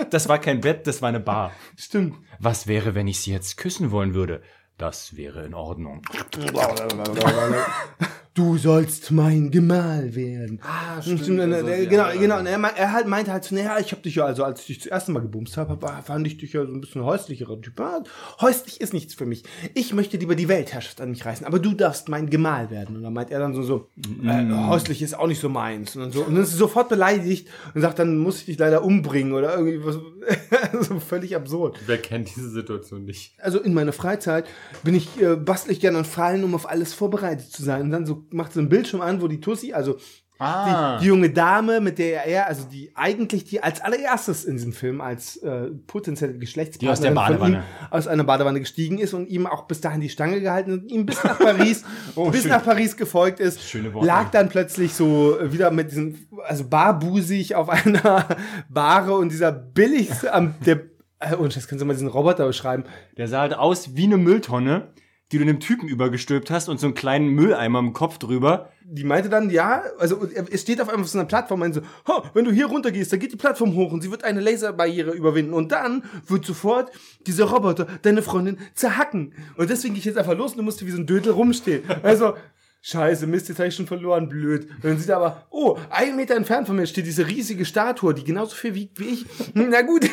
das war kein Bett, das war eine Bar. Stimmt. Was wäre, wenn ich sie jetzt küssen wollen würde? Das wäre in Ordnung. *laughs* du sollst mein Gemahl werden. Ah, Und stimmt, äh, ist- äh, genau, ja, genau. Und er, er halt meinte halt so, naja, ich habe dich ja, also als ich dich das erste Mal gebumst habe, hab, fand ich dich ja so ein bisschen häuslicherer Typ. Ah, häuslich ist nichts für mich. Ich möchte lieber die Weltherrschaft an mich reißen, aber du darfst mein Gemahl werden. Und dann meint er dann so, so äh, häuslich ist auch nicht so meins. Und dann, so, und dann ist sie sofort beleidigt und sagt, dann muss ich dich leider umbringen oder irgendwie was. *laughs* so völlig absurd. Wer kennt diese Situation nicht? Also in meiner Freizeit bin ich, äh, bastel ich gerne an Fallen, um auf alles vorbereitet zu sein. Und dann so macht so ein Bildschirm an, wo die Tussi, also Ah. die, die junge Dame, mit der er, also die eigentlich die als allererstes in diesem Film als äh, potenzielle Geschlechtspartnerin aus von ihm aus einer Badewanne gestiegen ist und ihm auch bis dahin die Stange gehalten und ihm bis nach Paris, *laughs* Oh, bis schön. nach Paris gefolgt ist, Schöne Worte. lag dann plötzlich so äh, wieder mit diesem, also barbusig auf einer *laughs* Bahre und dieser billigste am der äh, und das können Sie mal diesen Roboter beschreiben. Der sah halt aus wie eine Mülltonne, die du einem Typen übergestülpt hast und so einen kleinen Mülleimer im Kopf drüber. die meinte dann, ja, also es steht auf einmal auf so einer Plattform und so, "Ha, wenn du hier runter gehst, dann geht die Plattform hoch und sie wird eine Laserbarriere überwinden und dann wird sofort dieser Roboter deine Freundin zerhacken. Und deswegen gehe ich jetzt einfach los und du musst wie so ein Dödel rumstehen. Also, scheiße, Mist, jetzt habe ich schon verloren, blöd. Und dann sieht er aber, oh, einen Meter entfernt von mir steht diese riesige Statue, die genauso viel wiegt wie ich. *laughs* Na gut.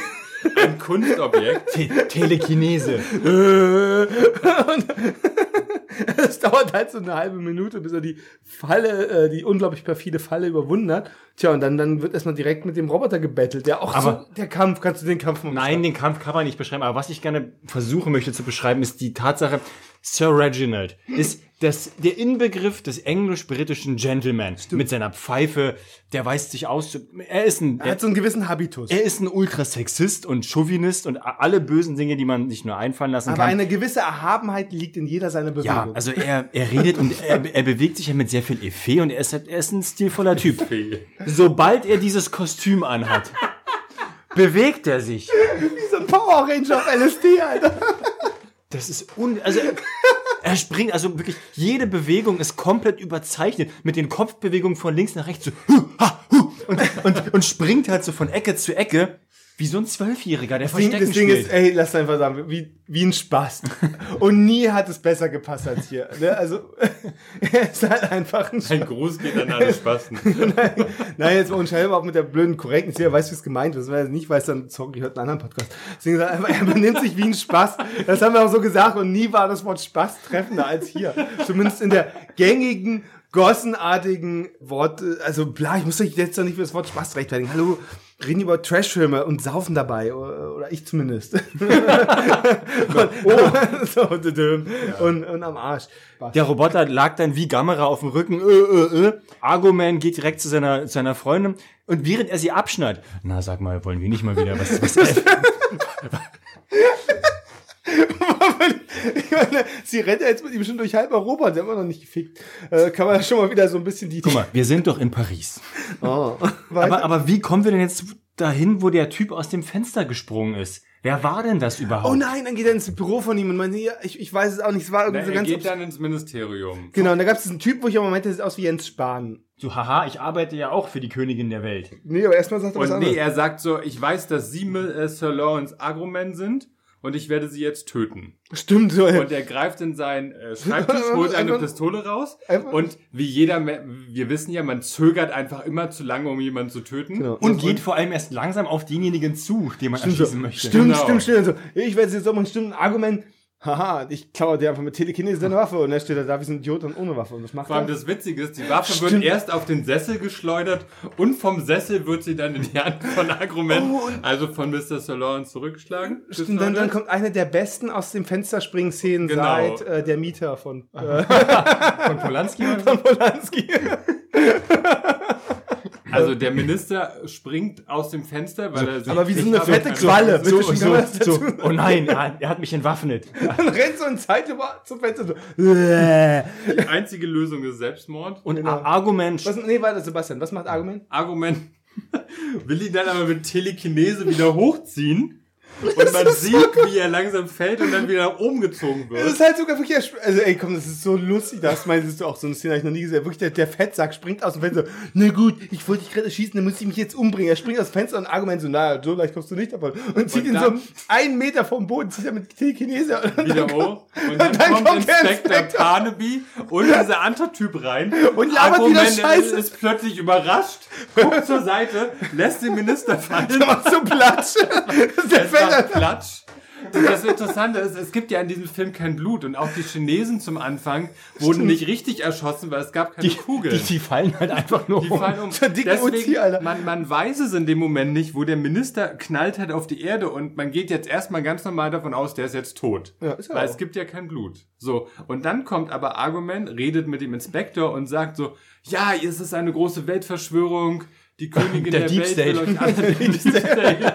Ein Kunstobjekt. Te Telekinese. *laughs* Und es dauert halt so eine halbe Minute, bis er die Falle, äh, die unglaublich perfide Falle überwunden hat. Tja, und dann, dann wird erstmal direkt mit dem Roboter gebettelt. Der auch Aber- so, der Kampf, kannst du den Kampf mal Nein, den Kampf kann man nicht beschreiben. Aber was ich gerne versuchen möchte zu beschreiben, ist die Tatsache, Sir Reginald ist das, der Inbegriff des englisch-britischen Gentleman. Mit seiner Pfeife, der weist sich aus. Er ist ein, Er er, hat so einen gewissen Habitus. er ist ein Ultrasexist und Chauvinist und alle bösen Dinge, die man sich nur einfallen lassen Aber kann. eine gewisse Erhabenheit liegt in jeder seiner Bewegung. ja, also er, er redet und er, er bewegt sich ja mit sehr viel Effet und er ist, halt- er ist ein stilvoller Typ. Sobald er dieses Kostüm anhat, bewegt er sich. Wie so ein Power Ranger auf LSD, Alter. Das ist un also er, springt also wirklich jede Bewegung ist komplett überzeichnet. Mit den Kopfbewegungen von links nach rechts so hu, ha, hu, und, und, und springt halt so von Ecke zu Ecke wie so ein Zwölfjähriger, der Das Ding, Verstecken das Ding spielt. ist, ey, lass einfach sagen, wie, wie ein Spaß. *laughs* Und nie hat es besser gepasst als hier. Ne? Also, *laughs* er ist halt einfach ein Ein Gruß geht an alle Spasten. *laughs* Nein, nein, jetzt mal unscheinbar auch mit der blöden Korrektnis hier, weißt du, wie es gemeint ist. Wenn er nicht weiß, dann, sorry, hört einen anderen Podcast. Deswegen sagt er einfach, er benimmt sich wie ein Spaß. Das haben wir auch so gesagt und nie war das Wort Spaß treffender als hier. Zumindest in der gängigen, gossenartigen Wort, also bla, ich muss dich jetzt doch nicht für das Wort Spaß rechtfertigen. Hallo, reden über Trashfilme und saufen dabei, oder, oder ich zumindest. *laughs* *laughs* und, oh. *laughs* so, und, und am Arsch. Der Roboter lag dann wie Gamera auf dem Rücken. Äh, äh, äh. Arguman geht direkt zu seiner, zu seiner Freundin und während er sie abschneidet, na sag mal, wollen wir nicht mal wieder was, was Ich meine, sie rennt ja jetzt mit ihm schon durch halb Europa, der hat immer noch nicht gefickt. Äh, kann man ja schon mal wieder so ein bisschen die. Guck mal, wir sind doch in Paris. Oh. Aber, aber wie kommen wir denn jetzt dahin, wo der Typ aus dem Fenster gesprungen ist? Wer war denn das überhaupt? oh nein, dann geht er ins Büro von ihm und meint, ja, ich, ich weiß es auch nicht, es war irgendwie so er ganz. geht dann ins Ministerium. genau, und da gab es diesen Typ, wo ich aber meinte, der sieht aus wie Jens Spahn. So, haha, ich arbeite ja auch für die Königin der Welt. Nee, aber erstmal sagt er was Und nee, anderes. er sagt so, ich weiß, dass Sie äh, Sir Lawrence Agroman sind und ich werde Sie jetzt töten. Stimmt so. Und er greift in seinen äh, Schreibtisch, *laughs* holt eine Einfach- Pistole raus einfach- und wie jeder, wir wissen ja, man zögert einfach immer zu lange, um jemanden zu töten. Genau. Und geht vor allem erst langsam auf denjenigen zu, den man Stimmt, erschießen möchte. stimmt, Genau. stimmt, stimmt. Und so, ich werde jetzt so machen, stimmt, ein Argument. Haha, ich klaue dir einfach mit Telekinese deine Waffe und er steht da, da wie so ein Idiot und ohne Waffe. Und was macht Vor allem das Witzige ist, die Waffe Stimmt. wird erst auf den Sessel geschleudert und vom Sessel wird sie dann in die Hand von Agroman, Oh, also von Mr. Lawrence zurückgeschlagen. Stimmt, dann, dann kommt eine der besten aus dem Fensterspringen-Szenen Genau. seit äh, der Mieter von *laughs* äh, Von Polanski? von Polanski. *laughs* Also der Minister springt aus dem Fenster, weil er sich aber wie so eine fette. Qualle. So, so, so, dazu- oh *laughs* nein, er, hat mich entwaffnet. Dann rennt so ein Zeit über zum Fenster so. Die *laughs* einzige Lösung ist Selbstmord. Und Genau. Argument, Was, nee, warte, Sebastian, was macht Argument? Argument *laughs* will ihn dann aber mit Telekinese wieder hochziehen Und man sieht, wie er langsam fällt und dann wieder nach oben gezogen Das wird. ist halt sogar wirklich, also ey, komm, das ist so lustig, das meinst du auch so eine Szene, hab ich noch nie gesehen. Wirklich, der, der Fettsack springt aus dem Fenster, na gut, ich wollte dich gerade schießen, dann muss ich mich jetzt umbringen. Er springt aus dem Fenster und Argument so, naja, so leicht kommst du nicht davon. Und zieht Und ihn so einen Meter vom Boden, zieht er mit Telekinese. und Wieder hoch. Und dann, dann kommt, kommt der Inspektor. Barnaby und dieser andere Typ rein. Und labert wieder Argument Scheiße. ist, plötzlich überrascht, guckt zur Seite, lässt den Minister *laughs* fallen. Der macht so Platsch. *laughs* der fällt *laughs* Platsch. Und das Interessante ist, es gibt ja in diesem Film kein Blut und auch die Chinesen zum Anfang wurden nicht richtig erschossen, weil es gab keine Kugeln. Die, die fallen halt einfach nur Die um. fallen um. *laughs* Uzi, Alter. man, man weiß es in dem Moment nicht, wo der Minister knallt halt auf die Erde und man geht jetzt erstmal ganz normal davon aus, der ist jetzt tot. Ja, ist weil auch. es gibt ja kein Blut. So. Und dann kommt aber Argument, redet mit dem Inspektor und sagt so, ja, es ist eine große Weltverschwörung, die Königin Der der, Deep Welt State. will euch alle *laughs* Deep State.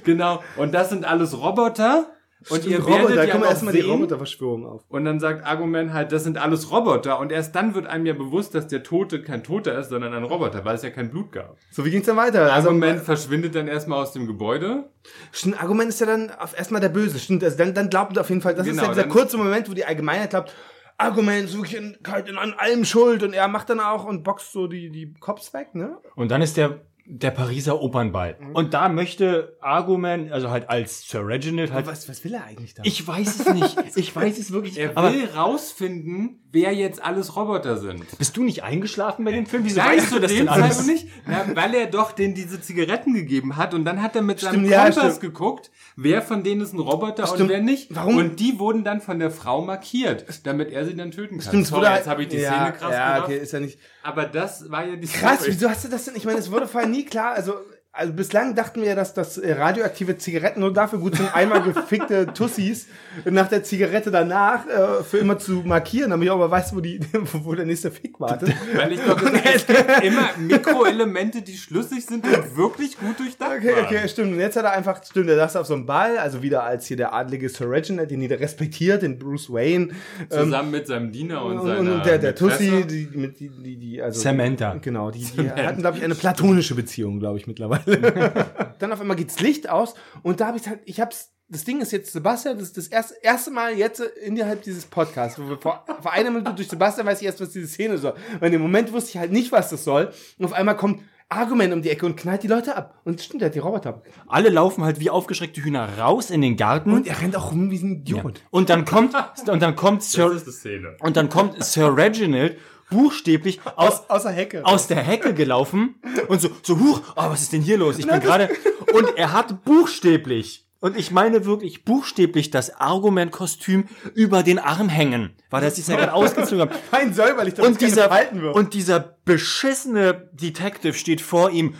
*laughs* genau. Und das sind alles Roboter. Und ihr Roboter, werdet da ja kommen erstmal die Roboterverschwörung auf. und dann sagt Argument halt, das sind alles Roboter. Und erst dann wird einem ja bewusst, dass der Tote kein Toter ist, sondern ein Roboter, weil es ja kein Blut gab. So, wie ging's dann weiter? Also, Argument verschwindet dann erstmal aus dem Gebäude. Stimmt, Argument ist ja dann auf erstmal der Böse. Stimmt, also dann, dann glaubt auf jeden Fall, das Genau, ist ja dieser kurze Moment, wo die Allgemeinheit glaubt, Argument ist wirklich in, halt in, an allem schuld und er macht dann auch und boxt so die, die Cops weg, ne? Und dann ist der, der Pariser Opernball. Mhm. Und da möchte Argument, also halt als Sir Reginald halt. Was, was will er eigentlich da? Ich weiß es nicht. *laughs* Ich weiß es wirklich. Er aber will rausfinden, wer jetzt alles Roboter sind. bist du nicht eingeschlafen bei dem Film? Wieso Nein, weißt du das denn alles? Nicht. Na, weil er doch denen diese Zigaretten gegeben hat und dann hat er mit seinem Stimmt, ja, Kompass stimmt. geguckt, wer von denen ist ein Roboter und Stimmt. wer nicht. Warum? Und die wurden dann von der Frau markiert, damit er sie dann töten kann. Stimmt, Sorry, jetzt habe ich die ja, Szene krass Ja, gemacht. okay, ist ja nicht. Aber das war ja die Krass, Story. wieso hast du das denn? Ich meine, es wurde vorher nie klar, also. Also bislang dachten wir ja, dass, dass äh, radioaktive Zigaretten nur dafür gut sind, einmal gefickte *laughs* Tussis nach der Zigarette danach äh, für immer zu markieren, damit ich auch mal weiß, wo, die, *laughs* wo der nächste Fick wartet. Weil ich glaube, es gibt *laughs* immer Mikroelemente, die schlüssig sind und wirklich gut durchdacht Okay, waren. okay, stimmt. Und jetzt hat er einfach, stimmt, er saß auf so einem Ball, also wieder als hier der adlige Sir Reginald, den jeder respektiert, den Bruce Wayne. Ähm, Zusammen mit seinem Diener und, und, seiner und der, der Tussi, die, die, die, die, also. Samantha. Genau, die, die hatten, glaube ich, eine platonische Beziehung, glaube ich, mittlerweile. *laughs* Dann auf einmal geht's Licht aus und da habe ich halt, ich hab's, das Ding ist jetzt, Sebastian, das ist das erste, erste Mal jetzt innerhalb dieses Podcasts, wo wir vor, vor einer Minute durch Sebastian weiß ich erst, was diese Szene soll. Weil in dem Moment wusste ich halt nicht, was das soll. Und auf einmal kommt Argument um die Ecke und knallt die Leute ab. Und stimmt, der hat die Roboter ab. Alle laufen halt wie aufgeschreckte Hühner raus in den Garten. Und er rennt auch rum wie ein Idiot. Und dann kommt, und dann kommt Das Sir, ist die Szene. und dann kommt Sir Reginald buchstäblich aus, außer Hecke. aus der Hecke gelaufen und so, so, huch, oh, was ist denn hier los? Ich bin gerade, und er hat buchstäblich, und ich meine wirklich buchstäblich das Argumentkostüm über den Arm hängen, weil das sich ja gerade ausgezogen. Fein *laughs* säuberlich, damit Und dieser, halten wird. und dieser beschissene Detective steht vor ihm.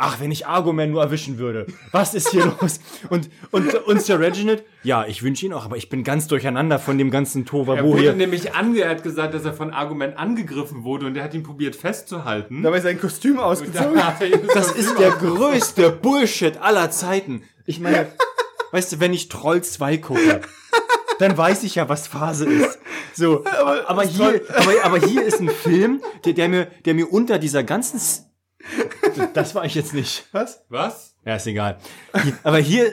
Ach, wenn ich Argument nur erwischen würde. Was ist hier *laughs* los? Und, und, und Sir Reginald, ja, ich wünsche ihn auch, aber ich bin ganz durcheinander von dem ganzen Er Tohuwabohu wurde hier. nämlich ange, er hat gesagt, dass er von Argument angegriffen wurde und er hat ihn probiert festzuhalten. Dabei ist sein Kostüm ausgezogen. *laughs* Das ist der größte Bullshit aller Zeiten. Ich meine, *laughs* weißt du, wenn ich Troll 2 gucke, dann weiß ich ja, was Phase ist. So, aber, aber hier, aber, aber hier ist ein Film, der, der mir, der mir unter dieser ganzen, das war ich jetzt nicht. Was? Was? Ja, ist egal. Hier, aber hier,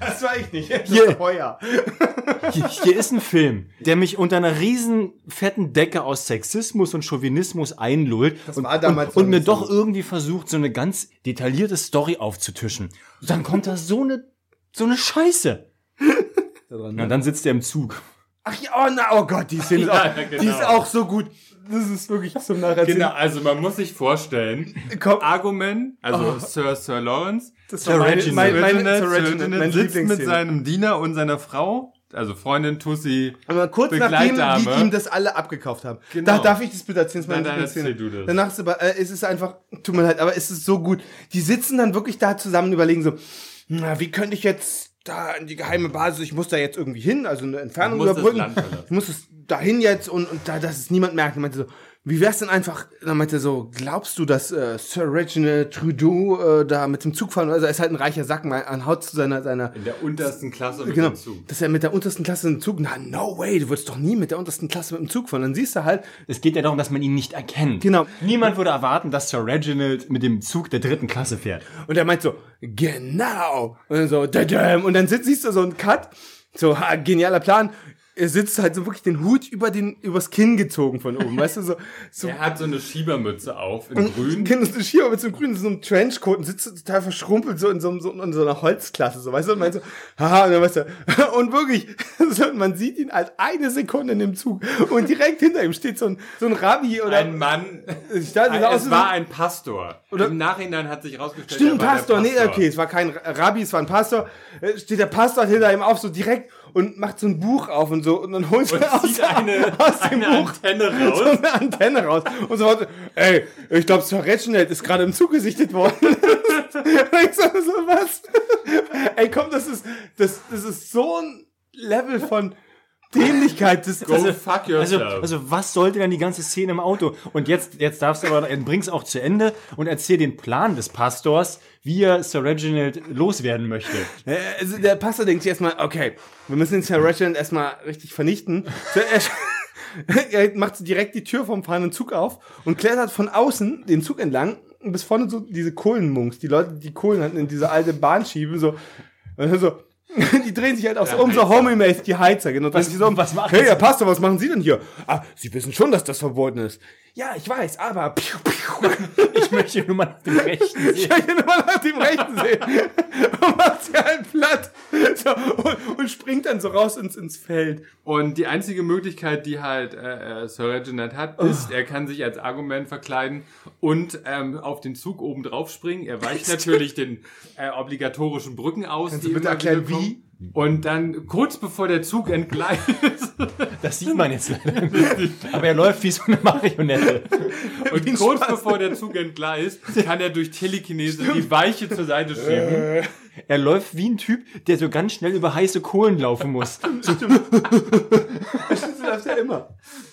Das war ich nicht. Das Hier. ist Heuer. hier, hier ist ein Film, der mich unter einer riesen fetten Decke aus Sexismus und Chauvinismus einlullt und, war damals und, und mir so. doch irgendwie versucht, so eine ganz detaillierte Story aufzutischen. Und dann kommt da so eine, so eine Scheiße. Na, dann sitzt er im Zug. Ach ja, oh, na, oh Gott, die Szene ist, Ja, auch, genau. die ist auch so gut. Das ist wirklich zum Nacherzählen. Genau, also man muss sich vorstellen, Komm, Argument, also Sir, Sir Lawrence, das Sir Reginald. meine, meine, Reginald, Sir Reginald, sitzt mit seinem Diener und seiner Frau, also Freundin Tussi. Aber kurz nachdem die ihm das alle abgekauft haben. Genau. Da darf ich das bitte erzählen? Das ist Nein, nein, erzähl du das. Danach ist, aber, äh, ist es einfach, tut mir leid, aber es ist so gut. Die sitzen dann wirklich da zusammen und überlegen so, na, wie könnte ich jetzt da in die geheime Basis, ich muss da jetzt irgendwie hin, also eine Entfernung das überbrücken. Ich muss es dahin jetzt und, und da, dass es niemand merkt. Und meinte so, wie wär's denn einfach, dann meinte er so, glaubst du, dass äh, Sir Reginald Trudeau äh, da mit dem Zug fahren, also er ist halt ein reicher Sack, mal an Haut zu seiner, seiner In der untersten Klasse mit Genau, dem Zug. dass er mit der untersten Klasse im Zug, na, no way, du würdest doch nie mit der untersten Klasse mit dem Zug fahren. Dann siehst du halt, Es geht ja darum, dass man ihn nicht erkennt. Genau. Niemand würde erwarten, dass Sir Reginald mit dem Zug der dritten Klasse fährt. und er meint so, genau. Und dann so, dadam. und dann sitzt, siehst du so einen Cut, so, ha, genialer Plan. Er sitzt halt so wirklich den Hut über den, übers Kinn gezogen von oben, weißt du, so, so Er hat so eine Schiebermütze auf in grün. Kind ist eine Schieber mit so einem grünen, so einem Trenchcoat und sitzt so total verschrumpelt so in so, so, in so einer Holzklasse, so, weißt du, und meint so, haha, und dann weißt du, *laughs* und wirklich, *laughs* so, man sieht ihn als eine Sekunde in dem Zug und direkt hinter ihm steht so ein, so ein Rabbi oder, Ein Mann. ich dachte, Ein, es wie war so- ein Pastor. Oder- Im Nachhinein hat sich herausgestellt, Stimmt, Pastor, der nee, okay, es war kein Rabbi, es war ein Pastor. Äh, Steht der Pastor halt hinter ihm auf, so direkt und macht so ein Buch auf und so und dann holt er aus, eine, *laughs* aus dem eine Buch Antenne *laughs* so raus. eine Antenne raus und so weiter. Ey, ich glaube, Sir Reginald ist gerade im Zug gesichtet worden. *laughs* Und ich so, so was? Ey, komm, das ist, das, das ist so ein Level von Dämlichkeit. Das, Go also, fuck Also, yourself. also was sollte dann die ganze Szene im Auto? Und jetzt, jetzt darfst du aber, bring's auch zu Ende und erzähl den Plan des Pastors, wie er Sir Reginald loswerden möchte. Äh, Also der Pastor denkt sich erstmal, okay, wir müssen den Sir Reginald erstmal richtig vernichten. So, er, *laughs* macht direkt die Tür vom fahrenden Zug auf und klettert von außen den Zug entlang bis vorne so diese Kohlenmunks, die Leute, die Kohlen hatten in diese alte Bahn schieben, so, und dann so, *laughs* die drehen sich halt auch so um, so homie-mäßig, die Heizer, genau. Was, so um, was machen Hey? Herr Pastor, was machen Sie denn hier? Ah, Sie wissen schon, dass das verboten ist. Ja, ich weiß, aber piu, piu. *laughs* Ich möchte nur mal nach dem Rechten Ich sehen. kann hier nur mal nach dem Rechten sehen. *laughs* Und macht sie halt platt. So, und, und springt dann so raus ins, ins Feld. Und die einzige Möglichkeit, die halt äh, äh, Sir Reginald hat, ist, er kann sich als Argument verkleiden und ähm, auf den Zug oben drauf springen. Er weicht natürlich den äh, obligatorischen Brücken aus. Kannst du die bitte immer erklären, wie? Und dann kurz bevor der Zug entgleist, *laughs* Das sieht man jetzt leider nicht. Aber er läuft wie so eine Marionette. und ein kurz Spaß. bevor der Zug entgleist, kann er durch Telekinese die Weiche zur Seite Äh. schieben. Er läuft wie ein Typ, der so ganz schnell über heiße Kohlen laufen muss. *laughs* Das läuft ja immer.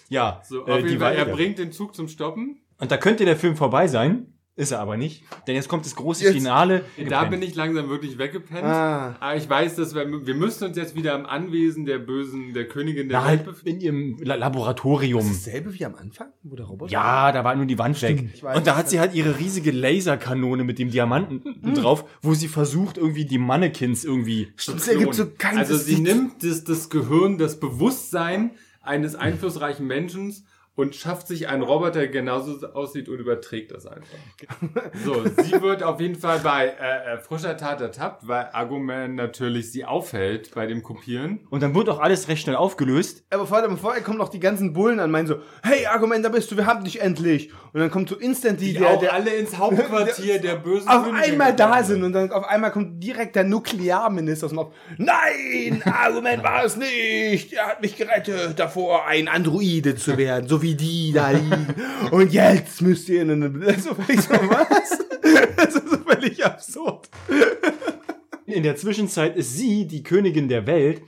Ja, So, äh, auf jeden Fall, er bringt den Zug zum Stoppen. Und da könnte der Film vorbei sein. Ist er aber nicht. Denn jetzt kommt das große Jetzt- Finale. Da bin ich langsam wirklich weggepennt. Ah. Aber ich weiß, dass wir, wir müssen uns jetzt wieder im Anwesen der Bösen, der Königin der Na, Welt halt befinden. in ihrem La Laboratorium. Dasselbe wie am Anfang, wo der Roboter. Ja, da war nur die Wand weg. weiß. Und da hat sie halt ihre riesige Laserkanone mit dem Diamanten drauf, wo sie versucht, irgendwie die Mannequins irgendwie zu Es ergibt so Also sie nimmt das, das Gehirn, das Bewusstsein eines einflussreichen Menschen und schafft sich einen Roboter, der genauso aussieht und überträgt das einfach. *laughs* So, sie wird auf jeden Fall bei äh, äh, frischer Tat ertappt, weil Argument natürlich sie aufhält bei dem Kopieren. Und dann wird auch alles recht schnell aufgelöst. Aber vorher, vorher kommen noch die ganzen Bullen an, meinen so, hey, Argument, da bist du, wir haben dich endlich. Und dann kommt so instantly Die der, auch der alle ins Hauptquartier der *laughs* bösen auf Königin einmal da sind und dann auf einmal kommt direkt der Nuklearminister aus dem Auf. Nein, Argument war es nicht. Er hat mich gerettet davor, ein Androide zu werden, so wie die da liegen. Und jetzt müsst ihr in eine, *laughs* so völlig so, was? Das ist so völlig absurd. In der Zwischenzeit ist sie die Königin der Welt.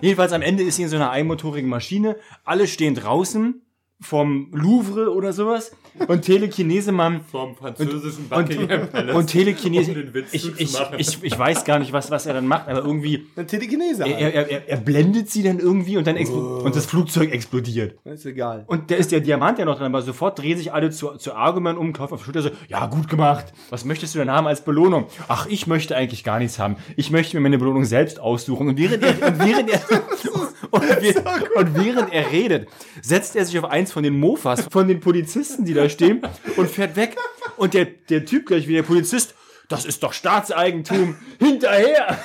Jedenfalls am Ende ist sie in so einer einmotorigen Maschine. Alle stehen draußen vom Louvre oder sowas. Und Telekinesemann Vom französischen und, Buckingham Palace. und Telekinese. Um den Witz ich, ich, ich, ich weiß gar nicht, was, was er dann macht, aber irgendwie. Ein Telekinese. Er, halt. er, er, er blendet sie dann irgendwie und dann explo und das Flugzeug explodiert. ist egal. Und da ist der Diamant ja noch dran, aber sofort drehen sich alle zu, zu Argument um, klopfen auf die Schulter so, ja, gut gemacht. Was möchtest du denn haben als Belohnung? Ach, ich möchte eigentlich gar nichts haben. Ich möchte mir meine Belohnung selbst aussuchen. Und während er, und während er, *laughs* und, wir- und während er redet, setzt er sich auf eins von den Mofas, von den Polizisten, die da stehen, und fährt weg. Und der, der Typ gleich wie der Polizist, das ist doch Staatseigentum, hinterher!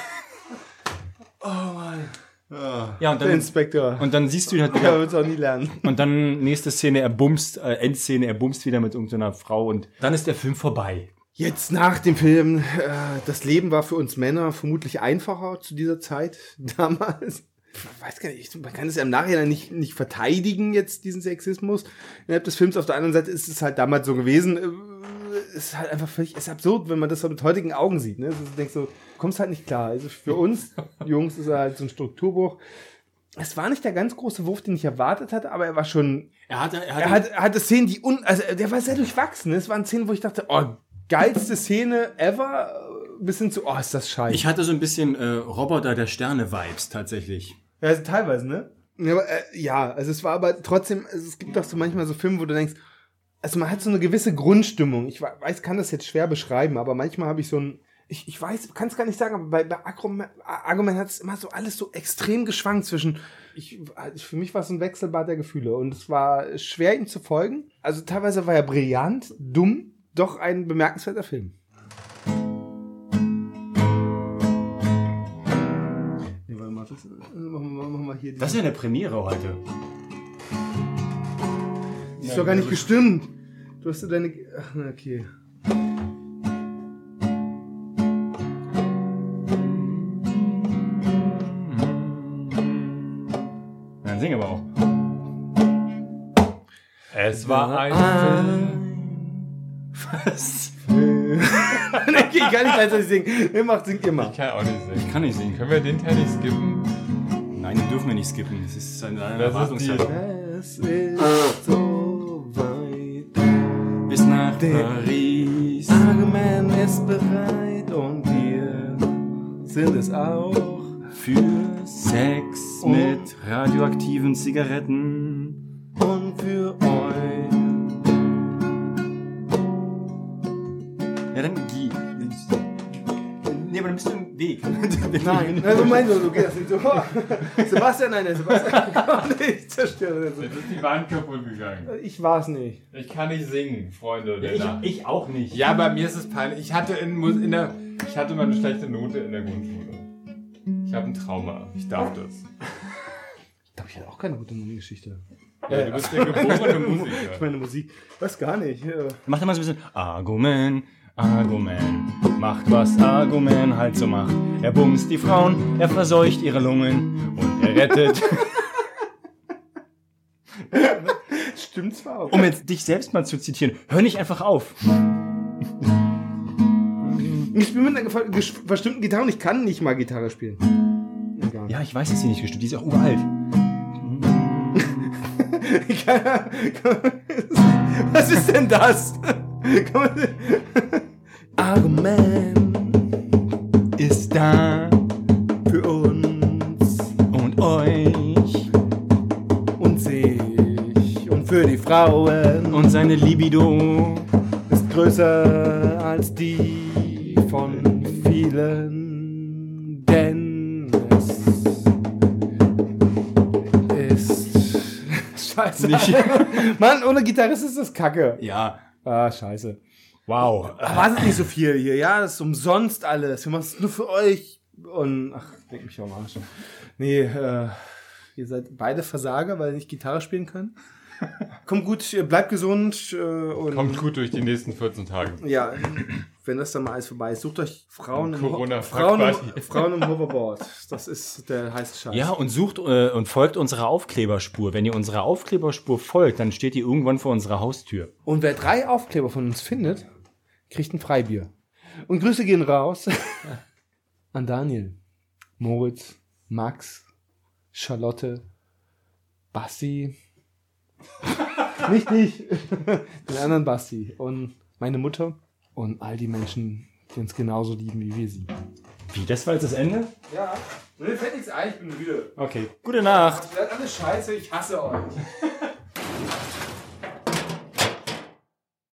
Ja, und Der dann, Inspektor. und dann siehst du ihn halt wieder auch nie lernen. und dann nächste Szene, er bumst, äh, Endszene, er bumst wieder mit irgendeiner Frau und dann ist der Film vorbei. Jetzt nach dem Film, äh, das Leben war für uns Männer vermutlich einfacher zu dieser Zeit *laughs* damals. Weiß gar nicht, man kann es ja im Nachhinein nicht, nicht verteidigen, jetzt diesen Sexismus. Innerhalb des Films auf der anderen Seite ist es halt damals so gewesen. Äh, Es ist halt einfach völlig, es ist absurd, wenn man das so mit heutigen Augen sieht. Ne? Also, du denkst so, kommst halt nicht klar. Also für uns *laughs* Jungs ist er halt so ein Strukturbruch. es war nicht der ganz große Wurf, den ich erwartet hatte, aber er war schon, Er hatte, er hatte, er, hat, er hatte Szenen, die un, also der war sehr durchwachsen. Es waren Szenen, wo ich dachte, oh, geilste Szene ever, bis hin zu, oh, ist das scheiße. ich hatte so ein bisschen äh, Roboter der Sterne-Vibes tatsächlich. Ja, also teilweise, ne? Ja, aber, äh, ja, also es war aber trotzdem, also es gibt doch so manchmal so Filme, wo du denkst, also man hat so eine gewisse Grundstimmung. Ich we- weiß, kann das jetzt schwer beschreiben, aber manchmal habe ich so ein, ich, ich weiß, kann es gar nicht sagen, aber bei, bei Argument, Argument hat es immer so alles so extrem geschwankt zwischen, ich, also für mich war es ein Wechselbad der Gefühle und es war schwer ihm zu folgen. Also teilweise war er brillant, dumm, doch ein bemerkenswerter Film. Mal, das, äh, machen wir, machen wir hier Das ist ja eine Premiere heute. ist doch gar nicht gestimmt. Du hast ja deine. Ach, na, okay. Dann sing aber auch. Es war ein Film. Was? Ich kann nicht gleichzeitig singen. Nee, macht, singt immer. Ich kann auch nicht singen. Ich kann nicht singen. Können wir den Teil nicht skippen? Nein, den dürfen wir nicht skippen. Das ist eine, eine Erwartungshaltung. Es ist so weit. Bis nach Der- Paris. Argument ist bereit und wir sind es auch. Für Sex Oh. mit radioaktiven Zigaretten. Und für euch. Ja, dann *laughs* *laughs* *laughs* du im Weg. Nein, also mein du gehst nicht so. Sebastian, nein, der Sebastian kann nicht zerstören. Jetzt ist die Wand kaputt gegangen. Ich war's nicht. Ich kann nicht singen, Freunde der Ich, ich auch nicht. Ja, bei mir ist es peinlich. Ich hatte in, in der, ich hatte mal eine schlechte Note in der Grundschule. Ich habe ein Trauma. Ich darf das. Ich glaube, ich hatte auch keine gute Geschichte. Ja, du bist der geborene Ich Musiker. meine Musik. Weiß gar nicht. Ja. Macht immer so ein bisschen Argument, Argument. Macht was Argument halt so macht. Er bumst die Frauen, er verseucht ihre Lungen und er rettet. *laughs* Stimmt zwar auch. um jetzt dich selbst mal zu zitieren, hör nicht einfach auf. Ich spiele mit einer verstimmten Gitarre und ich kann nicht mal Gitarre spielen. Egal. Ja, ich weiß, dass sie nicht gestimmt, die ist auch uralt. *laughs* *laughs* Was ist denn das? Argument Ist da für uns und euch und sich und für die Frauen und seine Libido. ist größer als die von vielen, denn es ist *laughs* scheiße. Nicht. Mann, ohne Gitarrist ist das Kacke. Ja, Ah, scheiße. Wow. Erwartet nicht so viel hier, ja, das ist umsonst alles. Wir machen es nur für euch. Und ach, denk mich am Arsch. Nee, äh, ihr seid beide Versager, weil ihr nicht Gitarre spielen könnt. Kommt gut, ihr bleibt gesund äh, und Kommt gut durch die nächsten 14 Tage. ja, wenn das dann mal alles vorbei ist, sucht euch Frauen im, Corona Ho- Frauen, im, Frauen im Hoverboard. Das ist der heiße Scheiß. Ja, und sucht äh, und folgt unserer Aufkleberspur. Wenn ihr unserer Aufkleberspur folgt, dann steht die irgendwann vor unserer Haustür. Und wer drei Aufkleber von uns findet, kriegt ein Freibier. Und Grüße gehen raus *laughs* an Daniel, Moritz, Max, Charlotte, Basti. Nicht dich. *laughs* Den anderen Basti. Und meine Mutter. Und all die Menschen, die uns genauso lieben wie wir sie. Wie, das war jetzt das Ende? Ja, mir fällt nichts ein, ich bin müde. Okay. Gute Nacht. Ihr seid alle scheiße, ich hasse euch. *laughs*